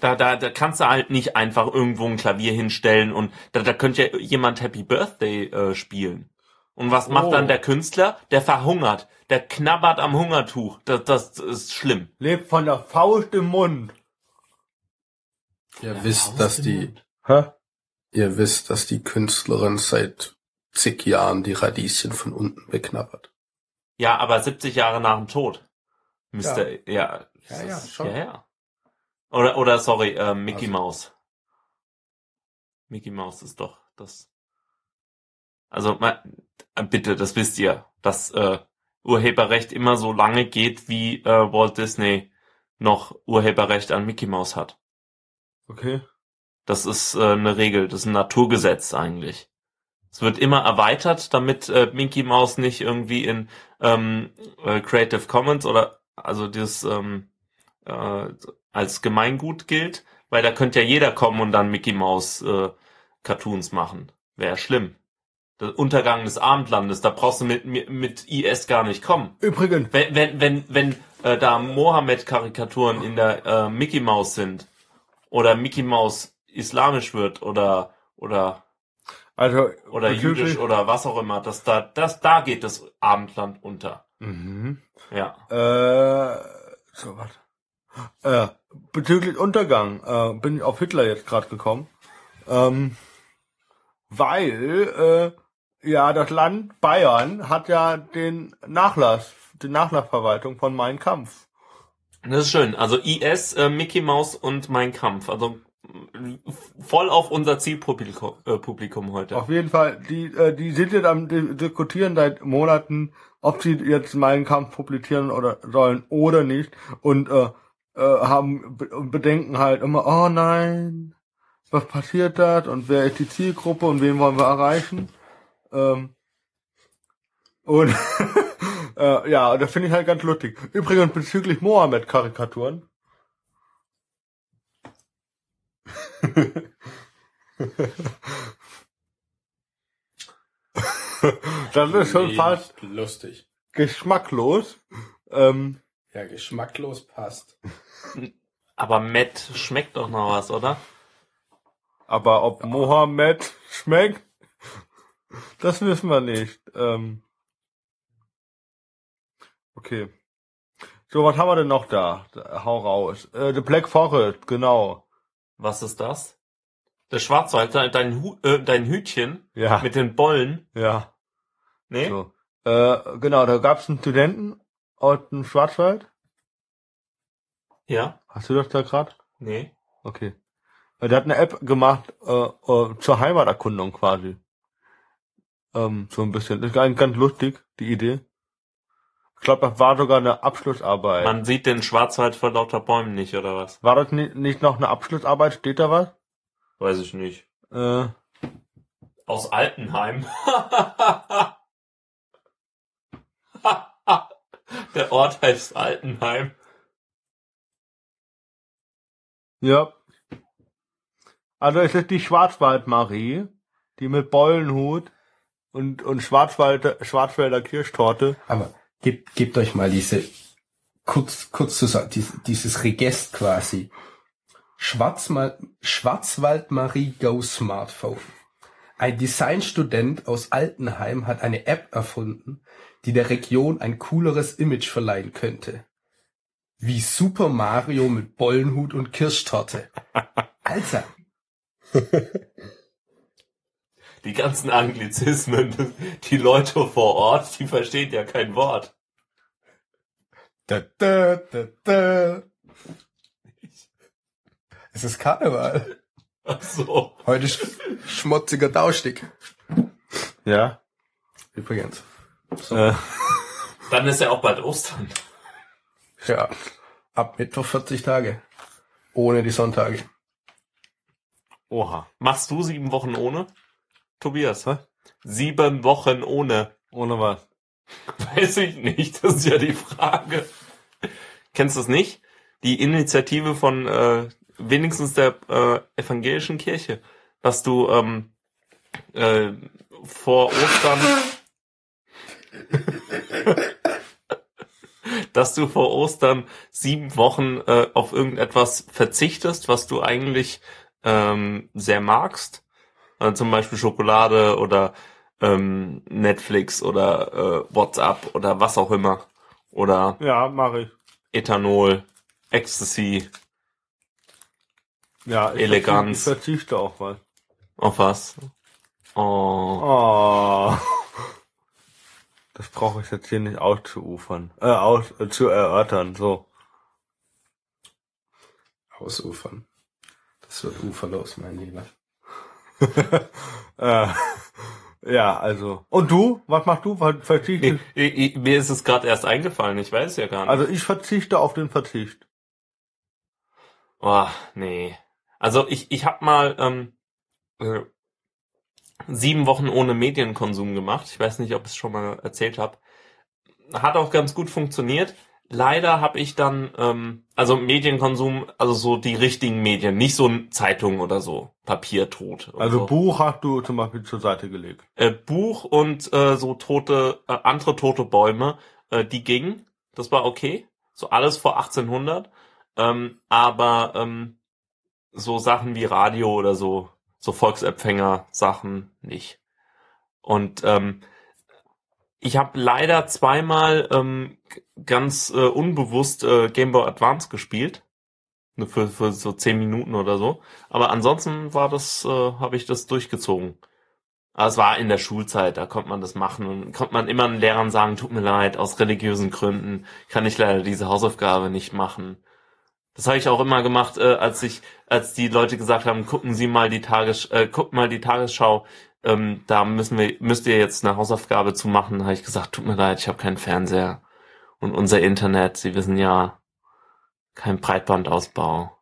da, da, da kannst du halt nicht einfach irgendwo ein Klavier hinstellen und da, da könnte ja jemand Happy Birthday äh, spielen. Und was macht Oh. dann der Künstler? Der verhungert. Der knabbert am Hungertuch. Das, das ist schlimm. Lebt von der Faust im Mund. Ihr wisst, dass die, Hä? ihr wisst, dass die Künstlerin seit zig Jahren die Radieschen von unten beknabbert. Ja, aber 70 Jahre nach dem Tod. Müsste, ja. Ja, ja, ist- schon. ja, ja. Oder, oder, sorry, äh, Mickey Also- Mouse. Mickey Mouse ist doch das. Also, ma, äh, bitte, das wisst ihr, dass äh, Urheberrecht immer so lange geht, wie äh, Walt Disney noch Urheberrecht an Mickey Mouse hat. Okay. Das ist äh, eine Regel, das ist ein Naturgesetz eigentlich. Es wird immer erweitert, damit äh, Mickey Mouse nicht irgendwie in ähm, äh, Creative Commons oder also das ähm, äh, als Gemeingut gilt, weil da könnte ja jeder kommen und dann Mickey Mouse äh, Cartoons machen. Wäre schlimm. Der Untergang des Abendlandes, da brauchst du mit, mit, mit IS gar nicht kommen. Übrigens, Wenn, wenn, wenn, wenn äh, da Mohammed-Karikaturen in der äh, Mickey Mouse sind oder Mickey Mouse islamisch wird oder oder also oder jüdisch oder was auch immer, das da das da geht das Abendland unter. Mhm. Ja. Äh, so was. Äh, bezüglich Untergang äh, bin ich auf Hitler jetzt gerade gekommen. Ähm, weil äh, ja das Land Bayern hat ja den Nachlass, die Nachlassverwaltung von Mein Kampf. Das ist schön. Also IS, äh, Mickey Mouse und Mein Kampf. Also voll auf unser Zielpublikum äh, Publikum heute. Auf jeden Fall, die, äh, die sind jetzt am di- diskutieren seit Monaten, ob sie jetzt meinen Kampf publizieren oder sollen oder nicht. Und äh, äh, haben be bedenken halt immer, oh nein, was passiert das und wer ist die Zielgruppe und wen wollen wir erreichen? Ähm, und äh, ja, das finde ich halt ganz lustig. Übrigens bezüglich Mohammed-Karikaturen. das ist schon fast lustig. geschmacklos. Ähm, Ja, geschmacklos passt. Aber Matt schmeckt doch noch was, oder? aber ob Mohammed schmeckt, das wissen wir nicht. Ähm, okay. So, was haben wir denn noch da? Da, Hau raus. Äh, The Black Forest, genau. Was ist das? Der Schwarzwald, dein, dein, Hu äh, dein Hütchen Ja, mit den Bollen. ja. Nee? So. Äh, genau, da gab es einen Studenten aus dem Schwarzwald. Ja? Hast du das da gerade? Nee. Okay. Der hat eine App gemacht äh, äh, zur Heimaterkundung quasi. Ähm, so ein bisschen. Das ist ganz, ganz lustig, die Idee. Ich glaube, das war sogar eine Abschlussarbeit. Man sieht den Schwarzwald vor lauter Bäumen nicht, oder was? War das nicht, nicht noch eine Abschlussarbeit? Steht da was? Weiß ich nicht. Äh, Aus Altenheim. Der Ort heißt Altenheim. Ja. Also es ist die Schwarzwaldmarie, die mit Beulenhut und, und Schwarzwälder, Schwarzwälder Kirschtorte. Aber gebt, gebt euch mal diese, kurz, kurz zusammen, dieses, dieses Regest quasi. Schwarzmal, Schwarzwaldmarie Go Smartphone. Ein Designstudent aus Altenheim hat eine App erfunden, die der Region ein cooleres Image verleihen könnte. Wie Super Mario mit Bollenhut und Kirschtorte. Alter, Die ganzen Anglizismen, die Leute vor Ort, die verstehen ja kein Wort. Da, da, da, da. Es ist Karneval. Ach so. Heute sch schmutziger Tauschstick. Ja. Übrigens. Äh, Dann ist ja auch bald Ostern. Ja. Ab Mittwoch 40 Tage. Ohne die Sonntage. oha. Machst du sieben Wochen ohne? Tobias, Was? Sieben Wochen ohne. Ohne was? Weiß ich nicht, das ist ja die Frage. Kennst du es nicht? Die Initiative von äh, wenigstens der äh, evangelischen Kirche, dass du ähm, äh, vor Ostern dass du vor Ostern sieben Wochen äh, auf irgendetwas verzichtest, was du eigentlich ähm, sehr magst. Also zum Beispiel Schokolade oder ähm, Netflix oder äh, WhatsApp oder was auch immer. Oder Ja, mache ich. Ethanol, Ecstasy, Ja, ich Eleganz. verzichte- Ich verzichte auf was. auf was? Oh. Oh. Das brauche ich jetzt hier nicht auszuufern. Äh, aus, äh, zu erörtern, so. Ausufern. Das wird uferlos, mein Lieber. Äh, ja, also. Und du? Was machst du? Ver- Verzichte? Ich, ich, ich, mir ist es gerade erst eingefallen, ich weiß es ja gar nicht. Also ich verzichte auf den Verzicht. Oh, nee. Also ich, ich habe mal ähm, äh, sieben Wochen ohne Medienkonsum gemacht. Ich weiß nicht, ob ich es schon mal erzählt habe. Hat auch ganz gut funktioniert. Leider habe ich dann, ähm, also Medienkonsum, also so die richtigen Medien, nicht so Zeitungen oder so, Papiertot. Also so. Buch hast du zum Beispiel zur Seite gelegt. äh, Buch und äh, so tote, äh, andere tote Bäume, äh, die gingen. Das war okay. So alles vor 1800. Ähm, aber ähm, so Sachen wie Radio oder so, so Volksempfänger-Sachen nicht. Und ähm, ich habe leider zweimal ähm, ganz äh, unbewusst äh, Game Boy Advance gespielt. Nur für, für so zehn Minuten oder so. Aber ansonsten war das, äh, habe ich das durchgezogen. Aber es war in der Schulzeit, da konnte man das machen und konnte man immer den Lehrern sagen, tut mir leid, aus religiösen Gründen kann ich leider diese Hausaufgabe nicht machen. Das habe ich auch immer gemacht, äh, als ich, als die Leute gesagt haben, gucken Sie mal die Tages, äh, guckt mal die Tagesschau, ähm, da müssen wir, müsst ihr jetzt eine Hausaufgabe zu machen, habe ich gesagt, tut mir leid, ich habe keinen Fernseher und unser Internet, Sie wissen ja, kein Breitbandausbau.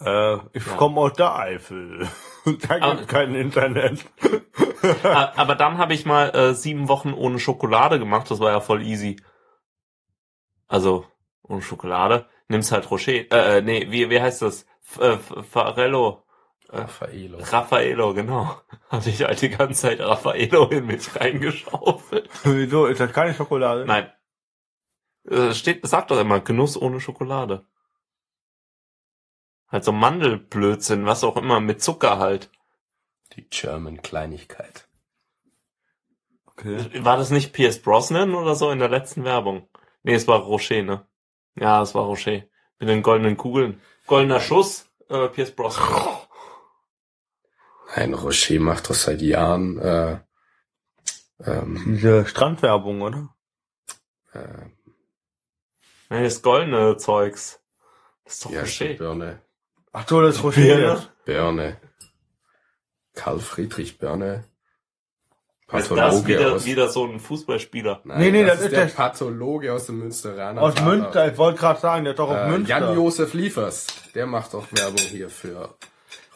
Äh, ich Ja. komme aus der Eifel. da Aber- gibt kein Internet. Aber dann habe ich mal äh, sieben Wochen ohne Schokolade gemacht. Das war ja voll easy. Also ohne Schokolade. Nimmst halt Rocher. Äh, äh, nee, wie, wie heißt das? Äh, Farello. Raffaello. Raffaello, genau. Hatte ich halt die ganze Zeit Raffaello in mich reingeschaufelt. Wieso? Ist das keine Schokolade? Nein. Äh, steht, sagt doch immer, Genuss ohne Schokolade. Halt so Mandelblödsinn, was auch immer, mit Zucker halt. Die German Kleinigkeit. Okay. War das nicht Pierce Brosnan oder so in der letzten Werbung? Nee, es war Rocher, ne? Ja, es war Rocher. Mit den goldenen Kugeln. Goldener Schuss, äh, Pierce Brosnan. Ein Rocher macht doch seit Jahren äh, ähm, Diese Strandwerbung, oder? äh, Nee, das goldene Zeugs. Das ist doch die Rocher. Birne. Ach so, das ist Rocher Birne? Birne. Karl Friedrich Birne. Ist das wieder, wieder so ein Fußballspieler? Nein, Nee, nee, das, das ist der der- Pathologe aus dem Münsteraner. Aus. Münster, ich wollte gerade sagen, der ist doch aus Äh, Münster. Jan-Josef Liefers. Der macht doch Werbung hier für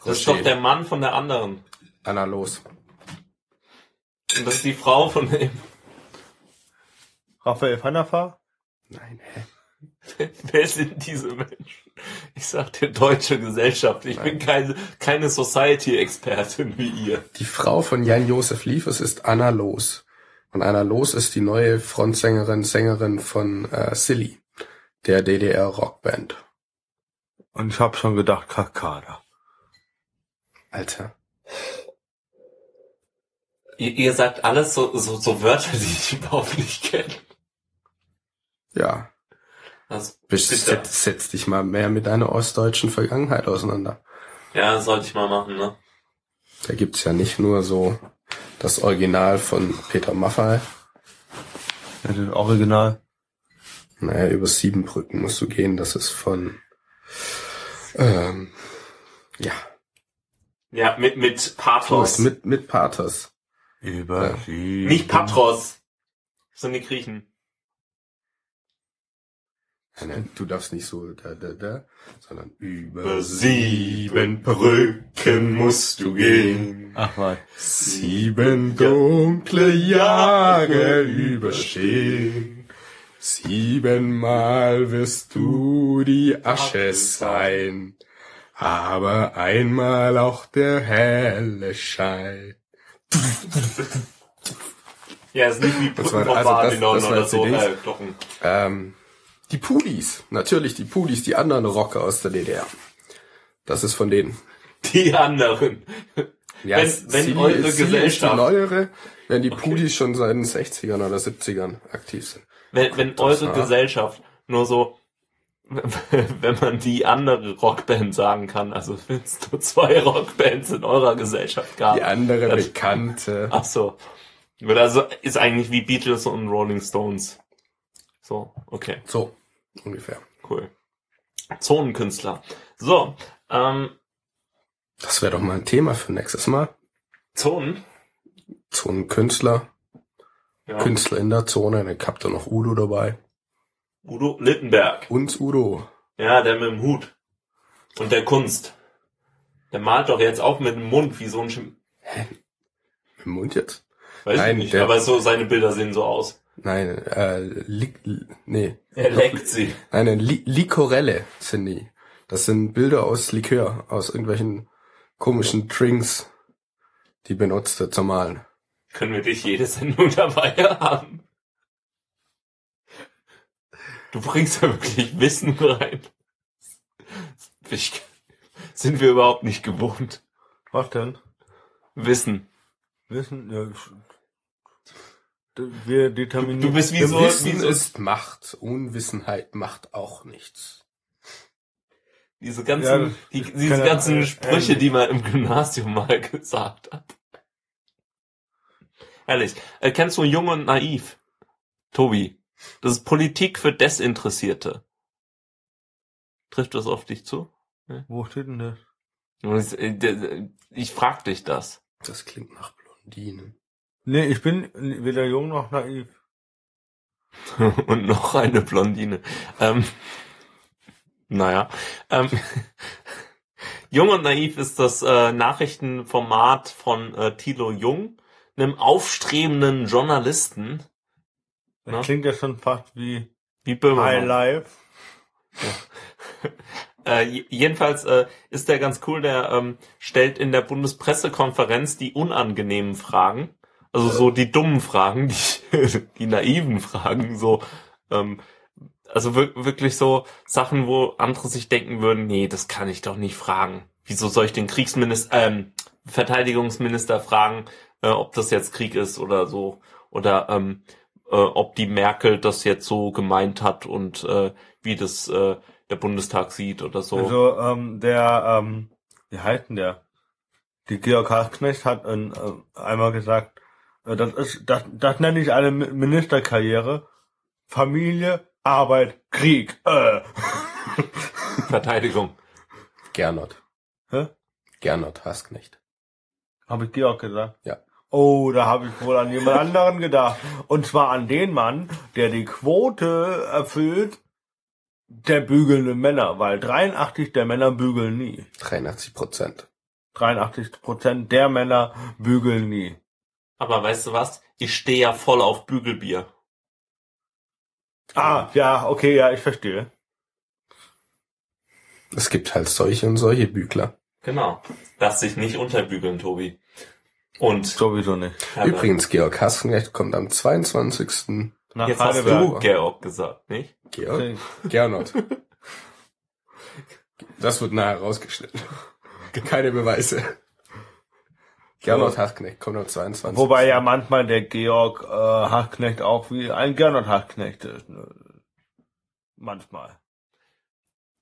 Das ist Rocher. doch der Mann von der anderen. Anna los. Und das ist die Frau von dem. Raphael Vaart? Nein, hä? Wer sind diese Menschen? Ich sag dir deutsche Gesellschaft. Ich bin keine, keine Society-Expertin wie ihr. Die Frau von Jan-Josef Liefers ist Anna Loos. Und Anna Loos ist die neue Frontsängerin, Sängerin von äh, Silly, der DDR-Rockband. Und ich habe schon gedacht, Kakada. Alter. Ihr, ihr sagt alles so, so, so Wörter, die ich überhaupt nicht kenne. Ja. Also, setz, setz dich mal mehr mit deiner ostdeutschen Vergangenheit auseinander. Ja, sollte ich mal machen, ne? Da gibt's ja nicht nur so das Original von Peter Maffay. Ja, das Original. Naja, über sieben Brücken musst du gehen. Das ist von, ähm, ja, Ja, mit, mit Pathos. Mit, mit Pathos. Über Ja. Nicht Patros. Das sind die Griechen. Nein, nein, du darfst nicht so da, da, da, sondern über sieben Brücken musst du gehen. Ach was. Sieben dunkle Jahre überstehen. Siebenmal wirst du die Asche sein, aber einmal auch der helle Schein. Ja, ist nicht wie Das war- Brücken von also das- das war oder so, äh, Glocken. Ähm, die Pulis, natürlich die Pulis, die anderen Rocker aus der DDR. Das ist von denen. Die anderen. Ja, Wenn- wenn Silly- eure ist Gesellschaft- die neuere, wenn die Okay. Pulis schon seit den 60ern oder 70ern aktiv sind. Wenn, wenn eure. Gesellschaft nur so, wenn man die andere Rockband sagen kann, also wenn es nur zwei Rockbands in eurer Gesellschaft gab. Die andere Das- bekannte. Ach so. Oder also ist eigentlich wie Beatles und Rolling Stones. So, okay, So, ungefähr. cool. Zonenkünstler. So, ähm, Das wäre doch mal ein Thema für nächstes Mal. Zonen. Zonenkünstler, Ja. Künstler in der Zone, dann habt ihr noch Udo dabei. Udo Littenberg. Uns Udo. Ja, der mit dem Hut. Und der Kunst. Der malt doch jetzt auch mit dem Mund wie so ein Schm Mit dem Mund jetzt? Weiß Nein, ich nicht, aber so seine Bilder sehen so aus. Nein, äh, li, li- nee. Er leckt sie. Nein, li, Likorelle sind die. Das sind Bilder aus Likör, aus irgendwelchen komischen Drinks, die benutzt er zum Malen. Können wir dich jede Sendung dabei haben? Du bringst ja wirklich Wissen rein. Ich, sind wir überhaupt nicht gewohnt. Was denn? Wissen. Wissen? Ja, ich- wir determinieren. Du bist wie so, Wissen wie so ist Macht, Unwissenheit macht auch nichts. diese ganzen, Ja, die, diese ganzen äh, Sprüche, die man im Gymnasium mal gesagt hat. Ehrlich. Äh, kennst du Jung und Naiv? Tobi. Das ist Politik für Desinteressierte. Trifft das auf dich zu? Wo steht denn das? Äh, ich frag dich das. Das klingt nach Blondinen. Nee, ich bin weder jung noch naiv. und noch eine Blondine. Ähm, naja. Ähm, Jung und Naiv ist das äh, Nachrichtenformat von äh, Thilo Jung, einem aufstrebenden Journalisten, Das Ja. klingt ja schon fast wie wie High. Life. Äh, j- jedenfalls äh, ist der ganz cool, der ähm, stellt in der Bundespressekonferenz die unangenehmen Fragen, also so die dummen Fragen, die, die naiven Fragen, so ähm, also wir wirklich so Sachen, wo andere sich denken würden, nee, das kann ich doch nicht fragen. Wieso soll ich den Kriegsminister, ähm, Verteidigungsminister fragen, äh, ob das jetzt Krieg ist oder so, oder ähm, äh, ob die Merkel das jetzt so gemeint hat und äh, wie das äh, der Bundestag sieht oder so. Also, ähm, der, ähm, wie heißt denn der? Die Georg Halsknecht hat äh, einmal gesagt, das ist, das, das nenne ich eine Mi- Ministerkarriere. Familie, Arbeit, Krieg. Äh. Verteidigung. Gernot. Hä? Gernot Hasknecht. Habe ich Georg gesagt? Ja. Oh, da habe ich wohl an jemand anderen gedacht. Und zwar an den Mann, der die Quote erfüllt der bügelnden Männer, weil 83 der Männer bügeln nie. 83 Prozent. 83 Prozent der Männer bügeln nie. Aber weißt du was? Ich stehe ja voll auf Bügelbier. Ah, ja, okay, ja, ich verstehe. Es gibt halt solche und solche Bügler. Genau. Lass dich nicht unterbügeln, Tobi. Und Sowieso nicht. Übrigens, Georg Hassenknecht kommt am 22. Nach jetzt hast du Georg gesagt, nicht? Georg? Gernot. Das wird nachher rausgeschnitten. Keine Beweise. Gernot Hassenknecht kommt am 22. Wobei ja manchmal der Georg äh, Hachknecht auch wie ein Gernot Hachknecht ist. ne? Manchmal.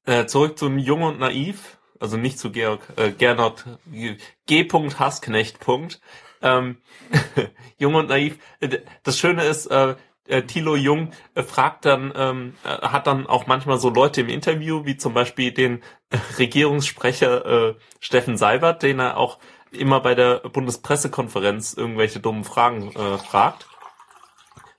Äh, zurück zum Jung und Naiv. Also nicht zu Georg, äh, Gernot, G. Hassknecht. Ähm, Jung und Naiv. Äh, Das Schöne ist, äh, äh, Thilo Jung äh, fragt dann, ähm, äh, hat dann auch manchmal so Leute im Interview, wie zum Beispiel den Regierungssprecher äh, Steffen Seibert, den er auch immer bei der Bundespressekonferenz irgendwelche dummen Fragen äh, fragt.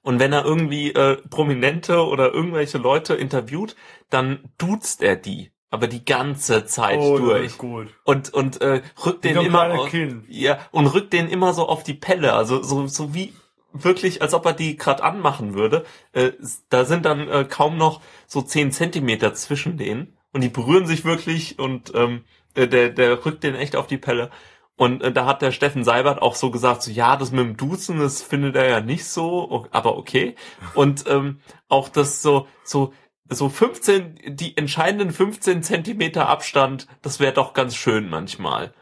Und wenn er irgendwie äh, Prominente oder irgendwelche Leute interviewt, dann duzt er die. Aber die ganze Zeit Oh, durch. Und, und äh, rückt den immer ja, und rückt den immer so auf die Pelle. Also so, so wie wirklich, als ob er die gerade anmachen würde. Äh, da sind dann äh, kaum noch so zehn Zentimeter zwischen denen. Und die berühren sich wirklich und ähm, der, der, der rückt den echt auf die Pelle. Und äh, da hat der Steffen Seibert auch so gesagt, so ja, das mit dem Duzen, das findet er ja nicht so, aber okay. Und ähm, auch das so, so, so 15, die entscheidenden 15 Zentimeter Abstand, das wäre doch ganz schön manchmal.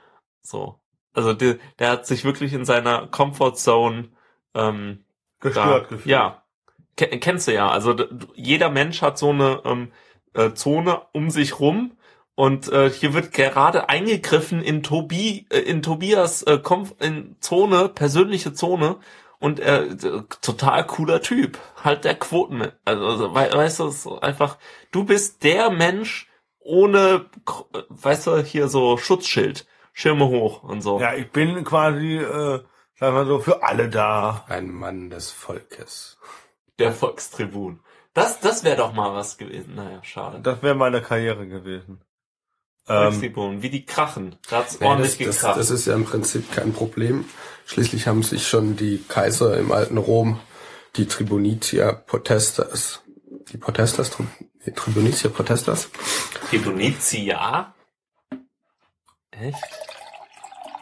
So. Also der, der hat sich wirklich in seiner Comfort Zone ähm, Gestört gefühlt. ja. Ke- Kennst du ja. Also jeder Mensch hat so eine ähm, äh, Zone um sich rum und äh, hier wird gerade eingegriffen in Tobi, äh, in Tobias äh, Komf in Zone, persönliche Zone und äh, d- total cooler Typ. Halt der Quoten. Also, also wei- weißt du, es ist einfach, du bist der Mensch ohne, äh, weißt du, hier so Schutzschild, Schirme hoch und so. Ja, ich bin quasi, äh, sag mal so, für alle da. Ein Mann des Volkes. Der Volkstribun. Das, das wäre doch mal was gewesen. Naja, schade. Das wäre meine Karriere gewesen. Ähm, Volkstribun, wie die krachen. Da hat's Ja, ordentlich das, das, gekracht. das ist ja im Prinzip kein Problem. Schließlich haben sich schon die Kaiser im alten Rom, die Tribunitia Potestas, die Potestas, Tri- die Tribunitia Potestas, Tribunitia? Echt?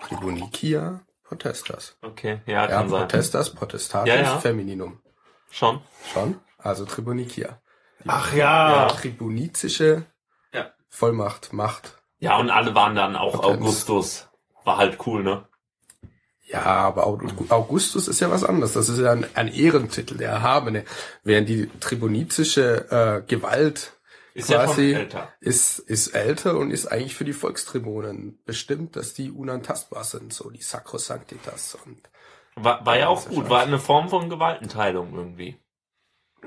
Tribunicia Potestas. Okay, ja, Ja, kann sein. Potestas, Potestatis, Ja, ja. Femininum. Schon. Schon? Also Tribunicia. Die ach ja. tribunizische Ja. Vollmacht, Macht. Ja, und alle waren dann auch Potenz. Augustus. War halt cool, ne? Ja, aber Aug- Augustus ist ja was anderes. Das ist ja ein, ein Ehrentitel, der Erhabene. Während die tribunizische äh, Gewalt Ist ja quasi älter. ist, ist älter und ist eigentlich für die Volkstribunen bestimmt, dass die unantastbar sind, so die Sacrosanctitas und War, war ja auch gut. ja War eine Form von Gewaltenteilung irgendwie.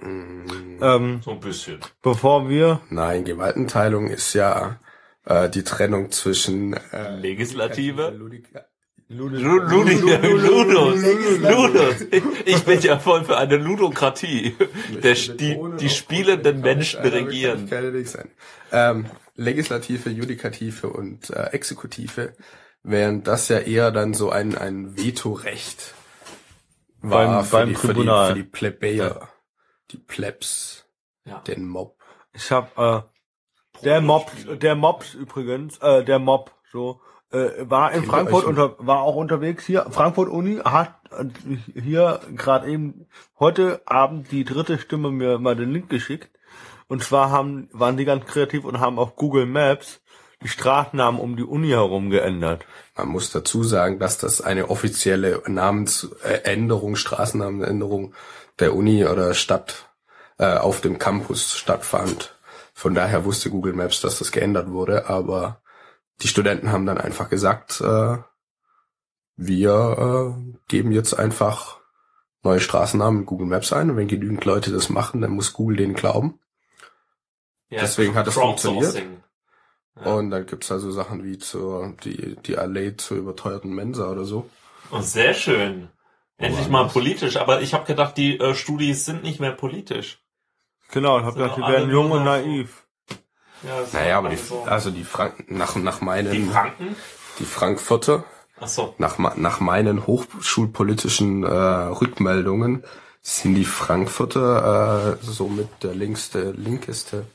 Ähm, So ein bisschen. bevor wir, nein, Gewaltenteilung ist ja äh, die Trennung zwischen äh, Legislative. Ludus, Ludus. Ich bin ja voll für eine Ludokratie. Der, die, die spielenden Menschen regieren. Sein. Ähm, Legislative, Judikative und äh, Exekutive, während das ja eher dann so ein, ein Vetorecht war Beim- für, beim die, für, die, Tribunal. für die Plebejer, die Plebs, Ja. den Mob. ich hab, äh, der Mob, der Mobs übrigens, äh, der Mob, so, äh, war in Kennt Frankfurt unter, war auch unterwegs hier. Frankfurt Uni hat äh, hier gerade eben heute Abend die dritte Stimme mir mal den Link geschickt. Und zwar haben, waren die ganz kreativ und haben auf Google Maps die Straßennamen um die Uni herum geändert. Man muss dazu sagen, dass das eine offizielle Namensänderung, Straßennamenänderung der Uni oder Stadt äh, auf dem Campus stattfand. Von daher wusste Google Maps, dass das geändert wurde, aber die Studenten haben dann einfach gesagt, äh, wir äh, geben jetzt einfach neue Straßennamen in Google Maps ein und wenn genügend Leute das machen, dann muss Google denen glauben. Ja, Deswegen hat es Crowdsourcing. Ja. Und dann gibt's also Sachen wie zur, die, die Allee zur überteuerten Mensa oder so. Oh, sehr schön. Endlich mal politisch. Aber ich habe gedacht, die äh, Studis sind nicht mehr politisch. Genau, ich hab Sind gedacht, die werden jung und so- naiv. Ja, Naja, aber die, also, also die Franken, nach, nach meinen, die Franken? die Frankfurter, Ach so. nach, nach meinen hochschulpolitischen äh, Rückmeldungen Sind die Frankfurter äh, somit der linkste, linkeste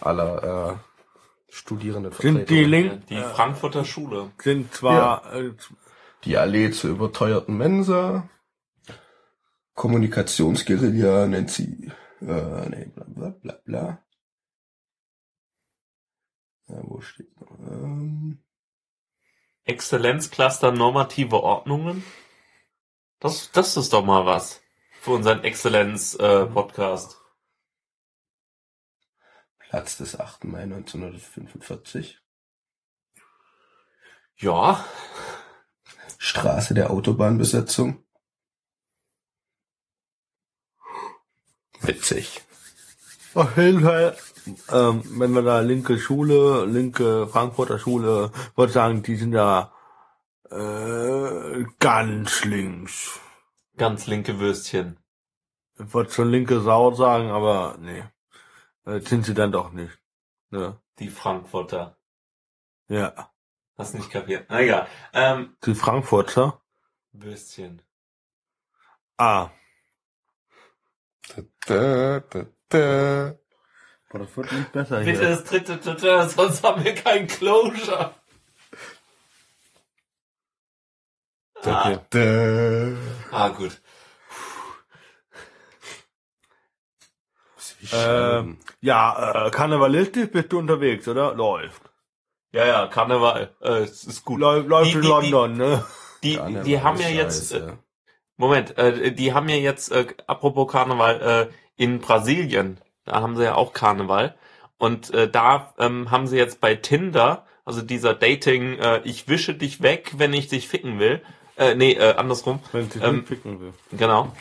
aller äh, Studierenden Sind die Link Die Frankfurter Schule. sind zwar äh, Die Allee zur überteuerten Mensa. Kommunikationsguerilla nennt sie. Äh, nee, bla bla bla bla. Ja, wo steht noch? Ähm, Exzellenzcluster normative Ordnungen. Das, das ist doch mal was für unseren Exzellenz-Podcast. Platz des 8. Mai 1945. ja, Straße der Autobahnbesetzung. Witzig. auf jeden Fall, ähm, wenn wir da linke Schule, linke Frankfurter Schule, würde ich sagen, die sind ja äh, ganz links. ganz linke Würstchen. Ich wollte schon linke Sau sagen, aber nee. Äh, sind sie dann doch nicht. Ja. Die Frankfurter. ja. Hast nicht kapiert. Na egal. Ähm, Die Frankfurter? Würstchen. Ah. Da, da, da. Boah, das wird nicht besser Bitte hier. das dritte Tata, sonst haben wir kein Closure. Okay. Da. Ah, gut. Ähm, ja, äh, karnevalistisch bist du unterwegs, oder? Läuft. Ja, ja, Karneval. Äh, es ist gut. Läuft, läuft Die- in die- London, ne? Die, Karneval die haben ja jetzt, äh. Moment, äh, die haben ja jetzt, äh, apropos Karneval, äh, in Brasilien, da haben sie ja auch Karneval. Und äh, da ähm, haben sie jetzt bei Tinder, also dieser Dating, äh, ich wische dich weg, wenn ich dich ficken will. Äh, nee, äh, andersrum. Wenn sie Ähm, ähm, ficken will. Genau.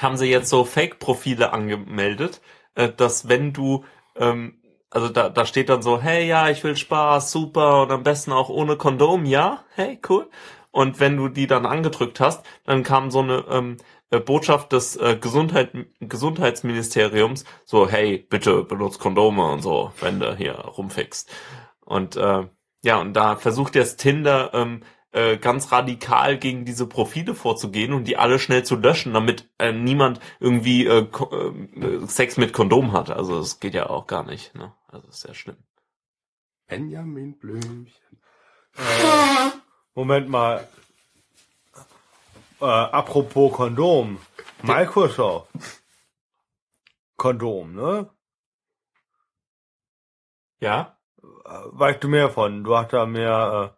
Haben sie jetzt so Fake-Profile angemeldet, äh, dass wenn du, ähm, also da, da steht dann so, hey, ja, ich will Spaß, super, und am besten auch ohne Kondom, ja, hey, cool. Und wenn du die dann angedrückt hast, dann kam so eine ähm, äh, Botschaft des äh, Gesundheit, Gesundheitsministeriums, so, hey, bitte benutzt Kondome und so, wenn du hier rumfickst. Und äh, ja, und da versucht jetzt Tinder ähm, äh, ganz radikal gegen diese Profile vorzugehen und die alle schnell zu löschen, damit äh, niemand irgendwie äh, Ko äh, Sex mit Kondom hat. Also das geht ja auch gar nicht. Ne? Also das ist sehr schlimm. Benjamin Blümchen. Moment mal. Äh, apropos Kondom. Microsoft. Kondom, ne? Ja? Äh, Weißt du mehr von? Du hast da mehr,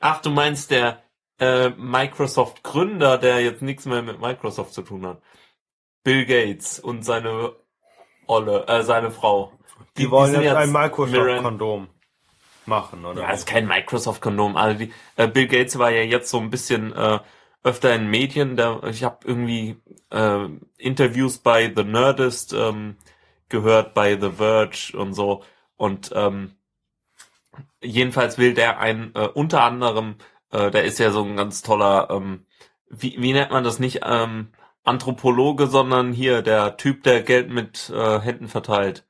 Ach, du meinst der äh, Microsoft-Gründer, der jetzt nichts mehr mit Microsoft zu tun hat. Bill Gates und seine Olle, äh, seine Frau. Äh, die, wollen jetzt, ein Mirren- Microsoft-Kondom machen, oder? Ja, ist kein Microsoft-Kondom. Also die, äh, Bill Gates war ja jetzt so ein bisschen äh, öfter in Medien. Da, ich habe irgendwie äh, Interviews bei The Nerdist ähm, gehört, bei The Verge und so. Und ähm, jedenfalls will der ein äh, unter anderem, äh, der ist ja so ein ganz toller, ähm, wie, wie nennt man das nicht, ähm, Anthropologe, sondern hier der Typ, der Geld mit äh, Händen verteilt.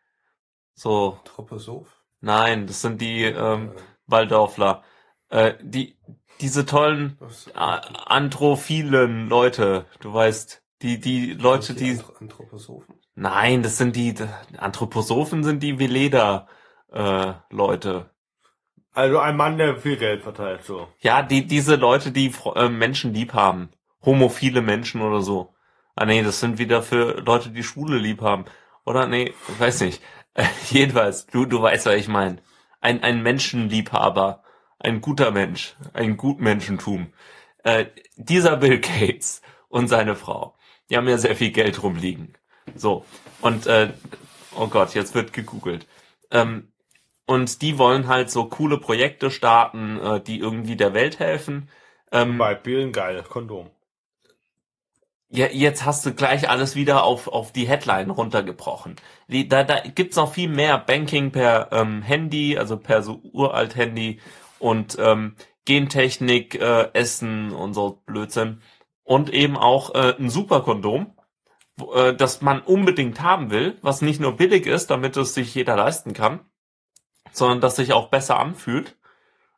So, Troposoph. nein, das sind die ähm, Waldorfler. Äh, die, diese tollen äh, anthrophilen Leute, du weißt, die, die Leute, die, Anthro- Anthroposophen. nein, das sind die, Anthroposophen sind die Veleda, äh, Leute. Also ein Mann, der viel Geld verteilt, so. Ja, die, diese Leute, die äh, Menschen lieb haben. Homophile Menschen oder so. Ah nee, das sind wieder für Leute, die Schwule lieb haben. Oder nee, ich weiß nicht. Jedenfalls, du, du weißt, was ich meine. Ein, ein Menschenliebhaber. Ein guter Mensch. Ein Gutmenschentum. Äh, dieser Bill Gates und seine Frau, die haben ja sehr viel Geld rumliegen. So. Und, äh, oh Gott, jetzt wird gegoogelt. Ähm, und die wollen halt so coole Projekte starten, äh, die irgendwie der Welt helfen. Ähm, Beispiel ein geiles Kondom. Ja, jetzt hast du gleich alles wieder auf, auf die Headline runtergebrochen. Die, da, da gibt's noch viel mehr. Banking per ähm, Handy, also per so uralt Handy und ähm, Gentechnik, äh, Essen und so Blödsinn. Und eben auch äh, ein Superkondom, äh, das man unbedingt haben will, was nicht nur billig ist, damit es sich jeder leisten kann, sondern das sich auch besser anfühlt.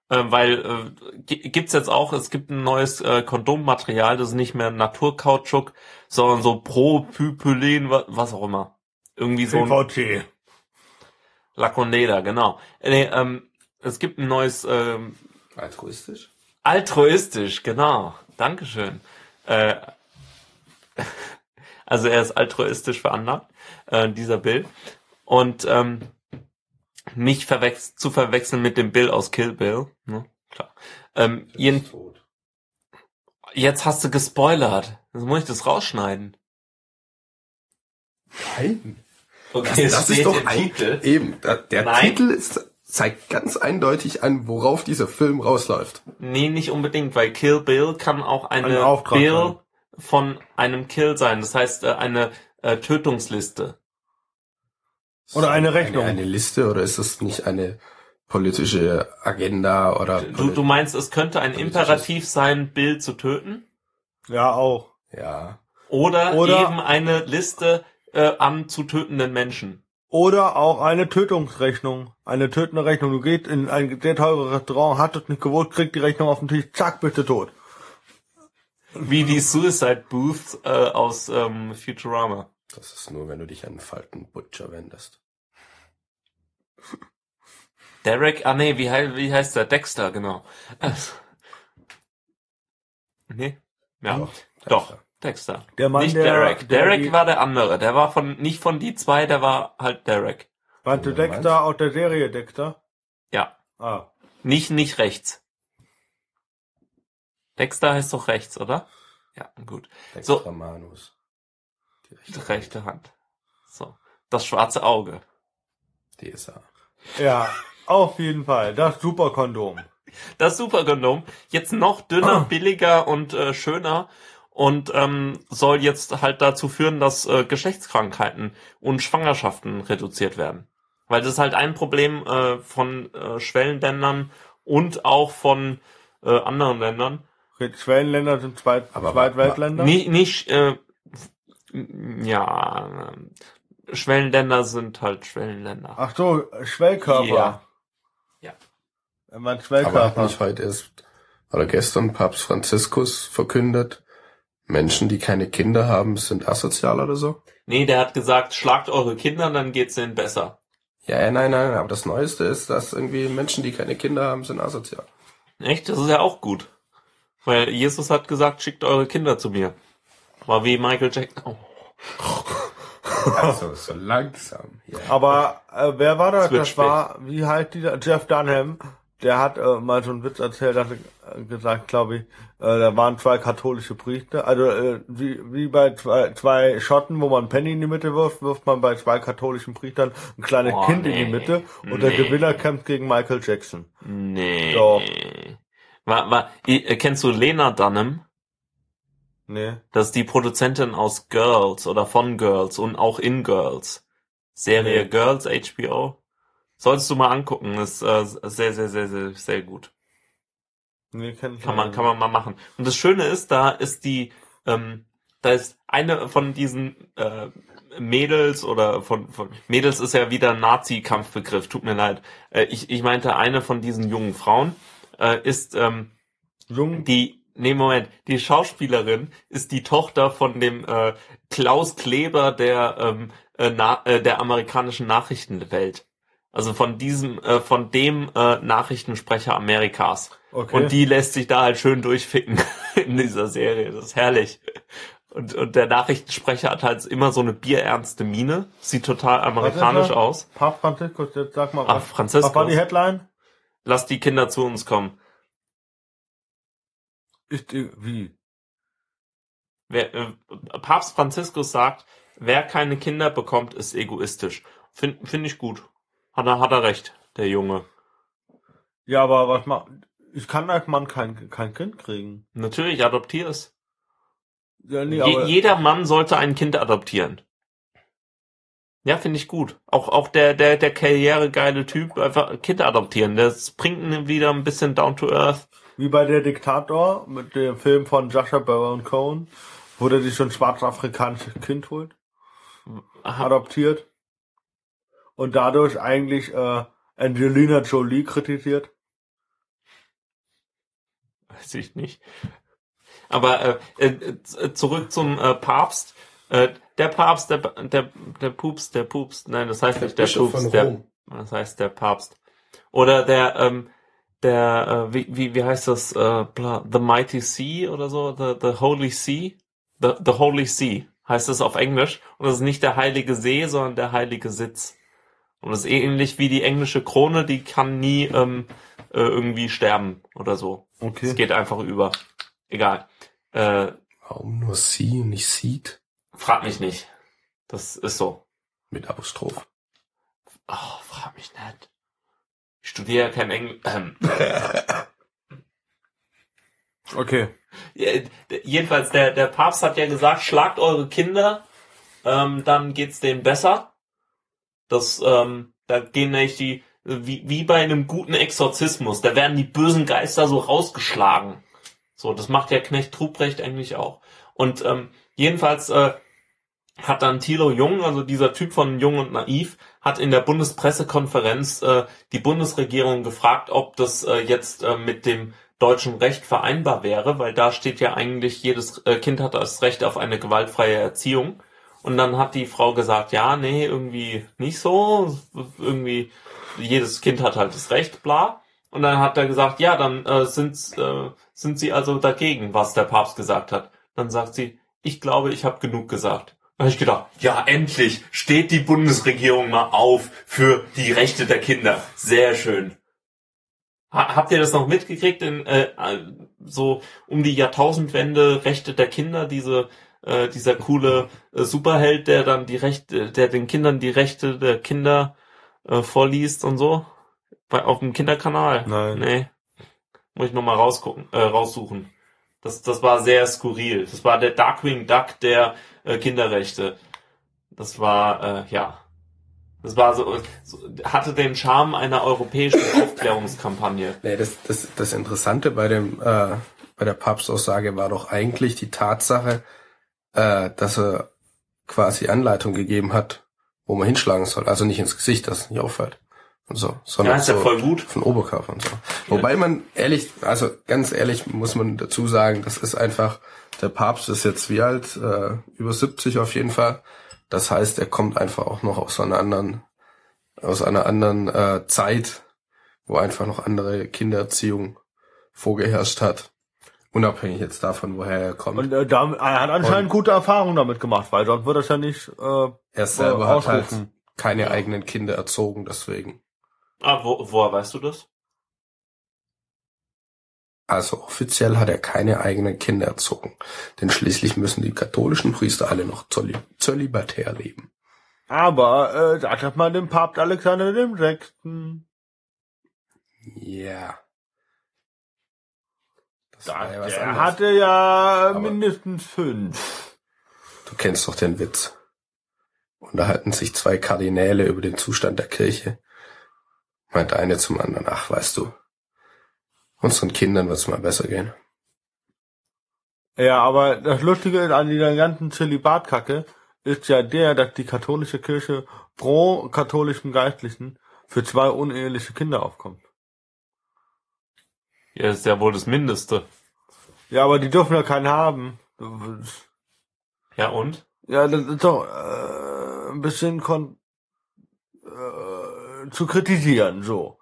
Äh, weil äh, gi- gibt's jetzt auch, es gibt ein neues äh, Kondommaterial, das ist nicht mehr Naturkautschuk, sondern so Propypylen, wa- was auch immer. Irgendwie so ein. Laconeda, genau. Nee, ähm, es gibt ein neues ähm, Altruistisch? Altruistisch, genau. Dankeschön. Äh, also er ist altruistisch veranlagt, äh, dieser Bill. Und ähm, nicht verwechs zu verwechseln mit dem Bill aus Kill Bill. Ne? Klar. Ähm, jeden, jetzt hast du gespoilert. Jetzt muss ich das rausschneiden. Nein. Okay, Das, das ist doch ein, Titel. eben, der Nein. Titel ist, zeigt ganz eindeutig an, worauf dieser Film rausläuft. Nee, nicht unbedingt, weil Kill Bill kann auch Ein eine Bill von einem Kill sein. Das heißt, äh, eine äh, Tötungsliste. Oder eine Rechnung. Eine, eine Liste oder ist das nicht eine politische Agenda oder Du, du meinst, es könnte ein Imperativ sein, Bill zu töten? Ja, auch. ja. Oder, Oder- eben eine Liste äh, an zu tötenden Menschen. Oder auch eine Tötungsrechnung. Eine tötende Rechnung. Du gehst in ein sehr teures Restaurant, hat es nicht gewollt, kriegt die Rechnung auf den Tisch, zack, bist du tot. Wie die Suicide Booths äh, aus ähm, Futurama. Das ist nur, wenn du dich an einen Falten Butcher wendest. Derek, ah nee, wie, wie heißt der? Dexter, genau. nee? Ja, Doch, doch, Dexter. Dexter. Der Mann, nicht der- Derek. der Derek war der andere. Der war von nicht von die zwei, der war halt Derek. Du Ja, Dexter aus der Serie Dexter? Ja, Ah. nicht nicht rechts. Dexter heißt doch rechts, oder? Ja, gut. So. Dexter Manus. Die Die rechte, rechte Hand. So. Das schwarze Auge. DSA. Ja, auf jeden Fall. Das Superkondom. Das Superkondom. Jetzt noch dünner, billiger und äh, schöner. Und ähm, soll jetzt halt dazu führen, dass äh, Geschlechtskrankheiten und Schwangerschaften reduziert werden. Weil das ist halt ein Problem äh, von äh, Schwellenländern und auch von äh, anderen Ländern. Schwellenländer sind Zweit Aber- Zweitweltländer. Nicht, nicht äh, ja, Schwellenländer sind halt Schwellenländer. Ach so, Schwellkörper. Ja. Ja. Er meint Aber hat Schwellkörper. nicht heute erst, oder gestern Papst Franziskus verkündet, Menschen, die keine Kinder haben, sind asozial oder so? Nee, der hat gesagt, schlagt eure Kinder, dann geht's denen besser. Ja, ja, nein, nein, aber das Neueste ist, dass irgendwie Menschen, die keine Kinder haben, sind asozial. Echt? Das ist ja auch gut. Weil Jesus hat gesagt, schickt eure Kinder zu mir. War wie Michael Jackson. Oh. Also, so langsam. Ja. Aber äh, wer war wird Das war, wie heißt dieser? Jeff Dunham. Der hat äh, mal so einen Witz erzählt, hat er, äh, gesagt, glaube ich, äh, da waren zwei katholische Priester. Also äh, wie, wie bei zwei, zwei Schotten, wo man einen Penny in die Mitte wirft, wirft man bei zwei katholischen Priestern ein kleines Oh, Kind in nee. die Mitte und der Nee. Gewinner kämpft gegen Michael Jackson. Nee. Doch. War, war, äh, kennst du Lena Dunham? Nee. Das ist die Produzentin aus Girls oder von Girls und auch in Girls. Serie Nee. Girls, HBO. Solltest du mal angucken, ist äh, sehr, sehr, sehr, sehr, sehr gut. Nee, ich Kann man, kann man mal machen. Und das Schöne ist, da ist die, ähm, da ist eine von diesen äh, Mädels oder von, von Mädels ist ja wieder ein Nazi-Kampfbegriff, tut mir leid. Äh, ich, ich meinte, eine von diesen jungen Frauen äh, ist ähm, Jung, die, nee, Moment, die Schauspielerin ist die Tochter von dem äh, Klaus Kleber der, ähm, äh, na, äh, der amerikanischen Nachrichtenwelt. Also von diesem, äh, von dem äh, Nachrichtensprecher Amerikas. okay. Und die lässt sich da halt schön durchficken in dieser Serie. Das ist herrlich. Und, und der Nachrichtensprecher hat halt immer so eine bierernste Miene. Sieht total amerikanisch aus. Papst Franziskus, jetzt sag mal Ach, was. Franziskus. Was war die Headline? Lass die Kinder zu uns kommen. Ist wie? Wer, äh, Papst Franziskus sagt, wer keine Kinder bekommt, ist egoistisch. Finde find ich gut. Hat er, hat er recht, der Junge. Ja, aber was macht, ich kann als Mann kein, kein Kind kriegen. Natürlich, adoptier es. Ja, nee, Je, jeder Mann sollte ein Kind adoptieren. Ja, finde ich gut. Auch, auch der, der, der karrieregeile Typ, einfach ein Kind adoptieren. Das bringt ihn wieder ein bisschen down to earth. Wie bei der Diktator mit dem Film von Joshua Baron Cohen, wo der sich ein schwarzafrikanisches Kind holt, Aha. adoptiert und dadurch eigentlich äh, Angelina Jolie kritisiert. Weiß ich nicht. Aber äh, äh, zurück zum äh, Papst. Äh, der Papst, der, der, der Pups, der Pups, nein, das heißt nicht der Bischof Pups, von der, Rom. das heißt der Papst. Oder der, ähm, der, äh, wie, wie, wie heißt das, äh, The Mighty Sea oder so, The, the Holy Sea, the, the Holy Sea heißt es auf Englisch. Und das ist nicht der heilige See, sondern der heilige Sitz. Und das ist ähnlich wie die englische Krone, die kann nie ähm, äh, irgendwie sterben oder so. Es Okay. geht einfach über. Egal. Äh, Warum nur sie und nicht sieht? frag mich nicht. Das ist so. Mit Apostroph. Oh, frag mich nicht. Ich studiere ja kein Englisch. Ähm, Okay. Jedenfalls, der, der Papst hat ja gesagt, schlagt eure Kinder, ähm, dann geht's denen besser. Das, ähm, da gehen nämlich die, wie, wie bei einem guten Exorzismus, da werden die bösen Geister so rausgeschlagen. So, das macht ja Knecht Trubrecht eigentlich auch. Und ähm, jedenfalls äh, hat dann Thilo Jung, also dieser Typ von Jung und Naiv, hat in der Bundespressekonferenz äh, die Bundesregierung gefragt, ob das äh, jetzt äh, mit dem deutschen Recht vereinbar wäre, weil da steht ja eigentlich, jedes äh, Kind hat das Recht auf eine gewaltfreie Erziehung. Und dann hat die Frau gesagt, ja, nee, irgendwie nicht so, irgendwie jedes Kind hat halt das Recht, bla. Und dann hat er gesagt, ja, dann äh, sind, äh, sind sie also dagegen, was der Papst gesagt hat. Dann sagt sie, ich glaube, ich habe genug gesagt. Da habe ich gedacht, ja, endlich steht die Bundesregierung mal auf für die Rechte der Kinder. Sehr schön. Ha habt ihr das noch mitgekriegt? In, äh, äh, so um die Jahrtausendwende Rechte der Kinder, diese äh, dieser coole äh, Superheld, der dann die Rechte, der den Kindern die Rechte der Kinder äh, vorliest und so bei auf dem Kinderkanal. Nein. Nee. Muss ich noch mal rausgucken, äh, raussuchen. Das das war sehr skurril. Das war der Darkwing Duck der äh, Kinderrechte. Das war äh, ja. Das war so, so hatte den Charme einer europäischen Aufklärungskampagne. Nee, das, das, das Interessante bei dem, äh, bei der Papstaussage war doch eigentlich die Tatsache, äh, dass er quasi Anleitung gegeben hat, wo man hinschlagen soll. Also nicht ins Gesicht, dass es nicht auffällt. Und so, sondern Ja, ist ja so voll gut. von Oberkörper und so. Wobei man ehrlich, also ganz ehrlich muss man dazu sagen, das ist einfach, der Papst ist jetzt wie alt, äh, über 70 auf jeden Fall. Das heißt, er kommt einfach auch noch aus einer anderen, aus einer anderen äh, Zeit, wo einfach noch andere Kindererziehung vorgeherrscht hat. Unabhängig jetzt davon, woher er kommt. Und äh, da, er hat anscheinend gute Erfahrungen damit gemacht, weil sonst würde er ja nicht äh, er selber hat halt keine eigenen Kinder erzogen, deswegen. Ah, wo, woher weißt du das? Also offiziell hat er keine eigenen Kinder erzogen. Denn schließlich müssen die katholischen Priester alle noch zöli zölibatär leben. Aber äh, sagt hat man dem Papst Alexander dem Sechsten. Ja. Das Da, ja der anderes. hatte ja Aber- mindestens fünf. Du kennst doch den Witz. Unterhalten sich zwei Kardinäle über den Zustand der Kirche. Meint eine zum anderen, ach, weißt du, unseren Kindern wird's mal besser gehen. Ja, aber das Lustige an dieser ganzen Zölibatkacke ist ja der, dass die katholische Kirche pro katholischen Geistlichen für zwei uneheliche Kinder aufkommt. Ja, ist ja wohl das Mindeste. Ja, aber die dürfen ja keinen haben. Ja, und? Ja, das ist doch äh, ein bisschen kon äh, zu kritisieren, so.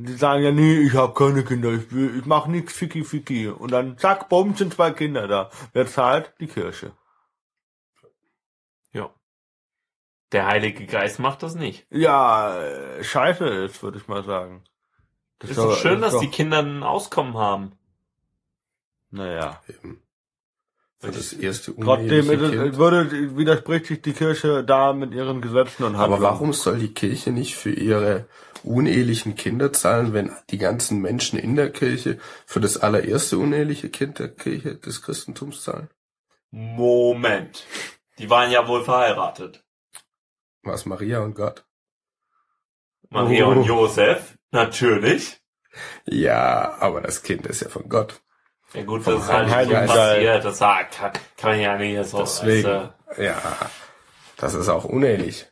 Die sagen ja, nee, ich habe keine Kinder, ich will, ich mach nix Ficky Ficky. Und dann zack, bumm, sind zwei Kinder da. Wer zahlt? Die Kirche. Ja. Der Heilige Geist macht das nicht. Ja, äh, scheiße ist, würde ich mal sagen. Das Ist doch schön, dass doch- die Kinder ein Auskommen haben. Naja. Eben. Für das erste Trotzdem ist es, Kind. würde, widerspricht sich die Kirche da mit ihren Gesetzen und Aber Handlungen. warum soll die Kirche nicht für ihre unehelichen Kinder zahlen, wenn die ganzen Menschen in der Kirche für das allererste uneheliche Kind der Kirche des Christentums zahlen? Moment. Die waren ja wohl verheiratet. Was Maria und Gott? Maria Oh. und Josef. Natürlich. Ja, aber das Kind ist ja von Gott. Ja gut, Vom das ist halt Heiligen so passiert. Das kann, kann man ja nicht so. Deswegen. als, äh, Ja, das ist auch unehelich.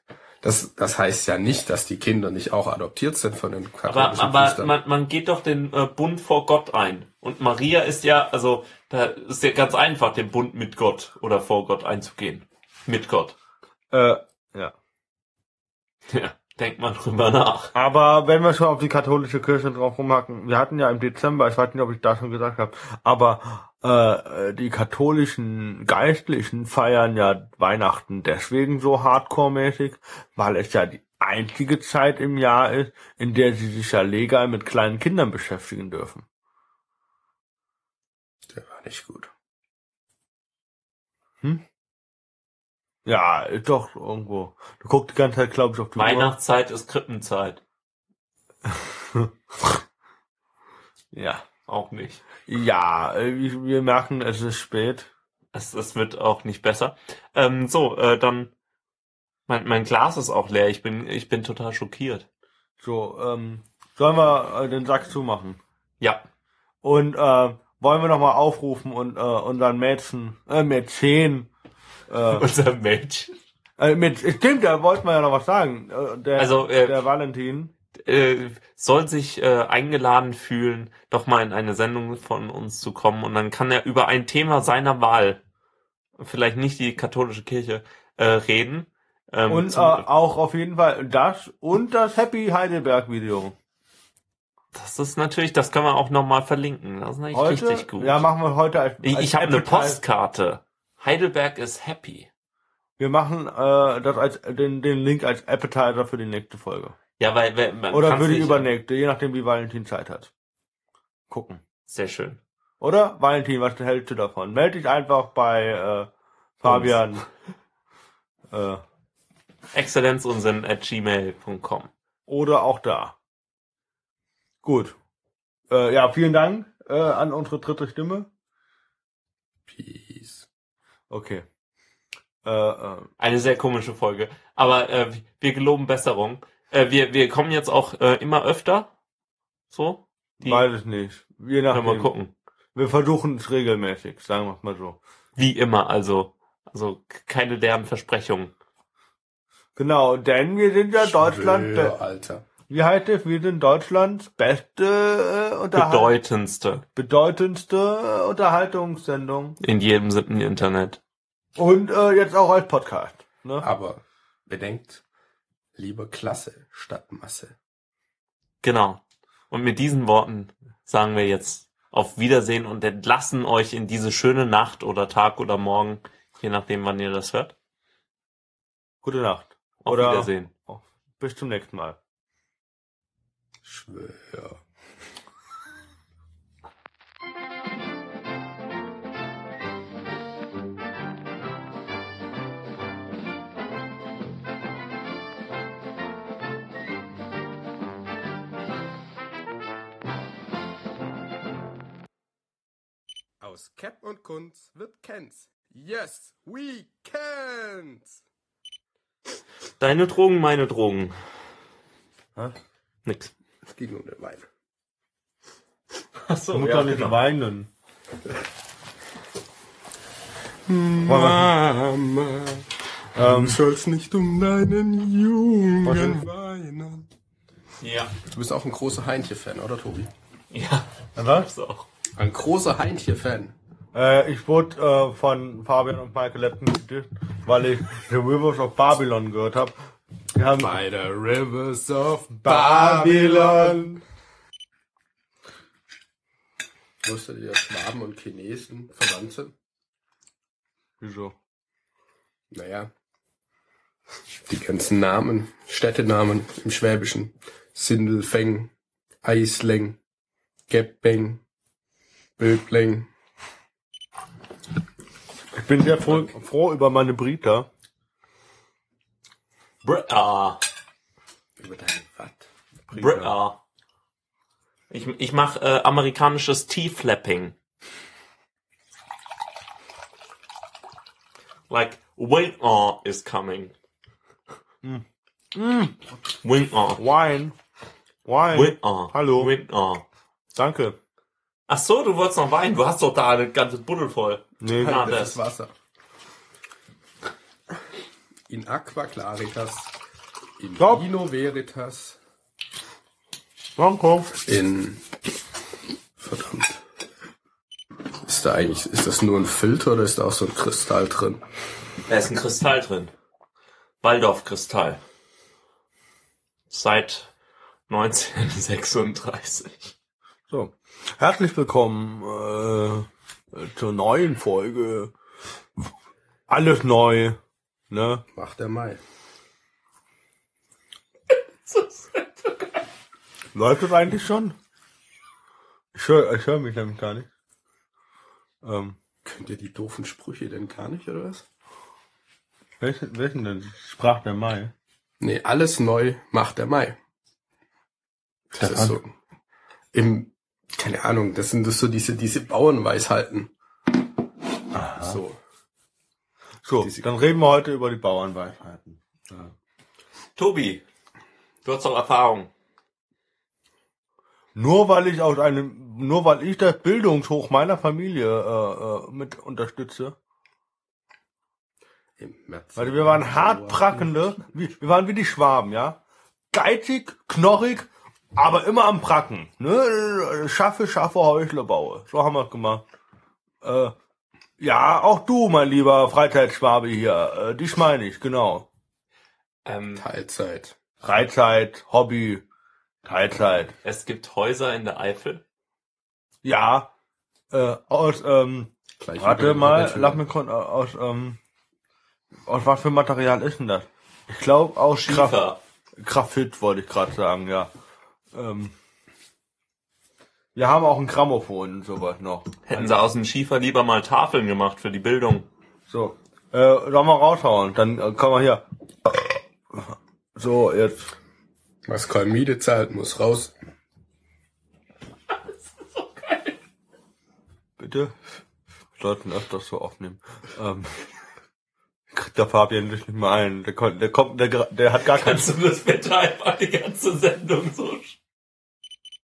Das, das heißt ja nicht, dass die Kinder nicht auch adoptiert sind von den Aber, katholischen aber Priestern. man, man geht doch den äh, Bund vor Gott ein. Und Maria ist ja, also, da ist ja ganz einfach, den Bund mit Gott oder vor Gott einzugehen. Mit Gott. Äh, ja. Ja, denkt mal drüber nach. Aber wenn wir schon auf die katholische Kirche drauf rumhacken, wir hatten ja im Dezember, ich weiß nicht, ob ich da schon gesagt habe, aber äh, die katholischen Geistlichen feiern ja Weihnachten deswegen so hardcore-mäßig, weil es ja die einzige Zeit im Jahr ist, in der sie sich ja legal mit kleinen Kindern beschäftigen dürfen. Der war nicht gut. Ja, ist doch irgendwo. Du guckst die ganze Zeit, glaube ich, auf die Uhr. Weihnachtszeit ist Krippenzeit. Ja. Auch nicht. Ja, äh, wir merken, es ist spät. Es, es wird auch nicht besser. Ähm, so, äh, dann, mein, mein Glas ist auch leer. Ich bin, ich bin total schockiert. So, ähm, sollen wir äh, den Sack zumachen? Ja, Und äh, wollen wir nochmal aufrufen und äh, unseren Mädchen, äh, Mädchen, äh, unser Mensch. äh, mit, stimmt, da wollten wir ja noch was sagen. Äh, der, Also, äh, der Valentin. Äh, soll sich äh, eingeladen fühlen, doch mal in eine Sendung von uns zu kommen und dann kann er über ein Thema seiner Wahl, vielleicht nicht die katholische Kirche, äh, reden. Ähm, Und äh, auch auf jeden Fall das und das Happy Heidelberg Video. das ist natürlich, das können wir auch nochmal verlinken. Das ist natürlich Heute, richtig gut. ja, machen wir heute als, ich als ich habe eine. Postkarte. Heidelberg ist happy. Wir machen äh, das als den, den Link als Appetizer für die nächste Folge. Ja, weil, weil man Oder nicht- übernächste, je nachdem wie Valentin Zeit hat. Gucken. Sehr schön. Oder? Valentin, was hältst du davon? Melde dich einfach bei äh, Fabian. äh, Exzellenzunsinn at gmail.com. oder auch da. Gut. Äh, ja, vielen Dank äh, an unsere dritte Stimme. Peace. Okay. Äh, äh, Eine sehr komische Folge. Aber äh, wir geloben Besserung. Äh, wir, wir kommen jetzt auch äh, immer öfter. So? Die, weiß ich nicht. Je können wir nachdem. gucken. Wir versuchen es regelmäßig, sagen wir es mal so. Wie immer, also. Also keine deren Versprechungen. Genau, denn wir sind ja Deutschland. Schwör, Alter. wie heißt es? Wir sind Deutschlands beste äh, Unterhal Bedeutendste bedeutendste äh, Unterhaltungssendung. in jedem siebten Internet. Und äh, jetzt auch als Podcast. Ne? Aber bedenkt, lieber Klasse statt Masse. Genau. Und mit diesen Worten sagen wir jetzt auf Wiedersehen und entlassen euch in diese schöne Nacht oder Tag oder Morgen, je nachdem, wann ihr das hört. Gute Nacht. Auf Oder- Wiedersehen. Bis zum nächsten Mal. Schwör. Cap und Kunz wird Kenz. Yes, we can's! Deine Drogen, meine Drogen. Hä? Nix. Es ging um den Wein. Achso, Du musst doch nicht weinen. Mama, Ähm, du sollst nicht um deinen Jungen weinen. Ja. Du bist auch ein großer Heintje-Fan, oder Tobi? Ja. was? Auch. Ein großer Heintje-Fan. Äh, ich wurde äh, von Fabian und Michael letztens gedisst, weil ich The Rivers of Babylon gehört habe. Haben By the rivers of Babylon. Wusstet ihr, dass Schwaben und Chinesen verwandt sind? Wieso? Naja. Die ganzen Namen, Städtenamen im Schwäbischen. Sindelfeng, Eisleng, Geppeng, Böbleng. Ich bin sehr froh, froh über meine Brita. Bra. Über deine Watt. Bra. Ich, ich mach äh, amerikanisches T-Flapping. Like, wing on is coming. Wing on. Wine. Wine. Wing on. Hallo. Wing on. Danke. Ach so, du wolltest noch Wein. Du hast doch da eine ganze Buddel voll. Nee. Ah, Das das. ist Wasser. In Aqua Claritas in Stopp. Vino Veritas Danke. in verdammt. Ist da eigentlich, ist das nur ein Filter oder ist da auch so ein Kristall drin? Da ist ein Kristall drin. Waldorf-Kristall. Seit 1936. So. Herzlich willkommen äh, zur neuen Folge. Alles neu. Ne? Macht der Mai. Läuft das eigentlich schon? Ich höre ich hör mich nämlich gar nicht. Ähm, Könnt ihr die doofen Sprüche denn gar nicht, oder was? welchen, welchen denn? Sprach der Mai. Nee, alles neu macht der Mai. Das Der ist so. Im, keine Ahnung, das sind das so diese, diese Bauernweisheiten. So. So, Diese- dann reden wir heute über die Bauernweisheiten. Ja. Tobi, du hast doch Erfahrung. Nur weil ich aus einem, nur weil ich das Bildungshoch meiner Familie äh, äh, mit unterstütze. Im März. Weil wir waren hart prackende, wie, wir waren wie die Schwaben, ja. Geizig, knorrig, aber immer am Pracken. Ne? Schaffe, schaffe, Häusle baue. So haben wir gemacht. Äh, ja, auch du, mein lieber Freizeitschwabe hier. Äh, dich meine ich, genau. Ähm, Teilzeit. Freizeit, Hobby, Teilzeit. es gibt Häuser in der Eifel. Ja, äh, aus, ähm, Gleich warte mal, lass mich kurz, äh, aus, ähm, aus was für Material ist denn das? Ich glaube aus Schiefer. Graphit, wollte ich gerade sagen, ja. Ähm, wir haben auch ein Grammophon und sowas noch. Hätten sie aus dem Schiefer lieber mal Tafeln gemacht für die Bildung. So, äh, sollen wir raushauen, dann äh, kommen wir hier. So, jetzt. Was kein Miete zahlt, muss raus. Bitte? Wir sollten öfters so aufnehmen. Ähm, kriegt der Fabian sich nicht mehr ein. Der, kommt, der kommt, der, der hat gar keinen Kannst du das bitte einfach die ganze Sendung so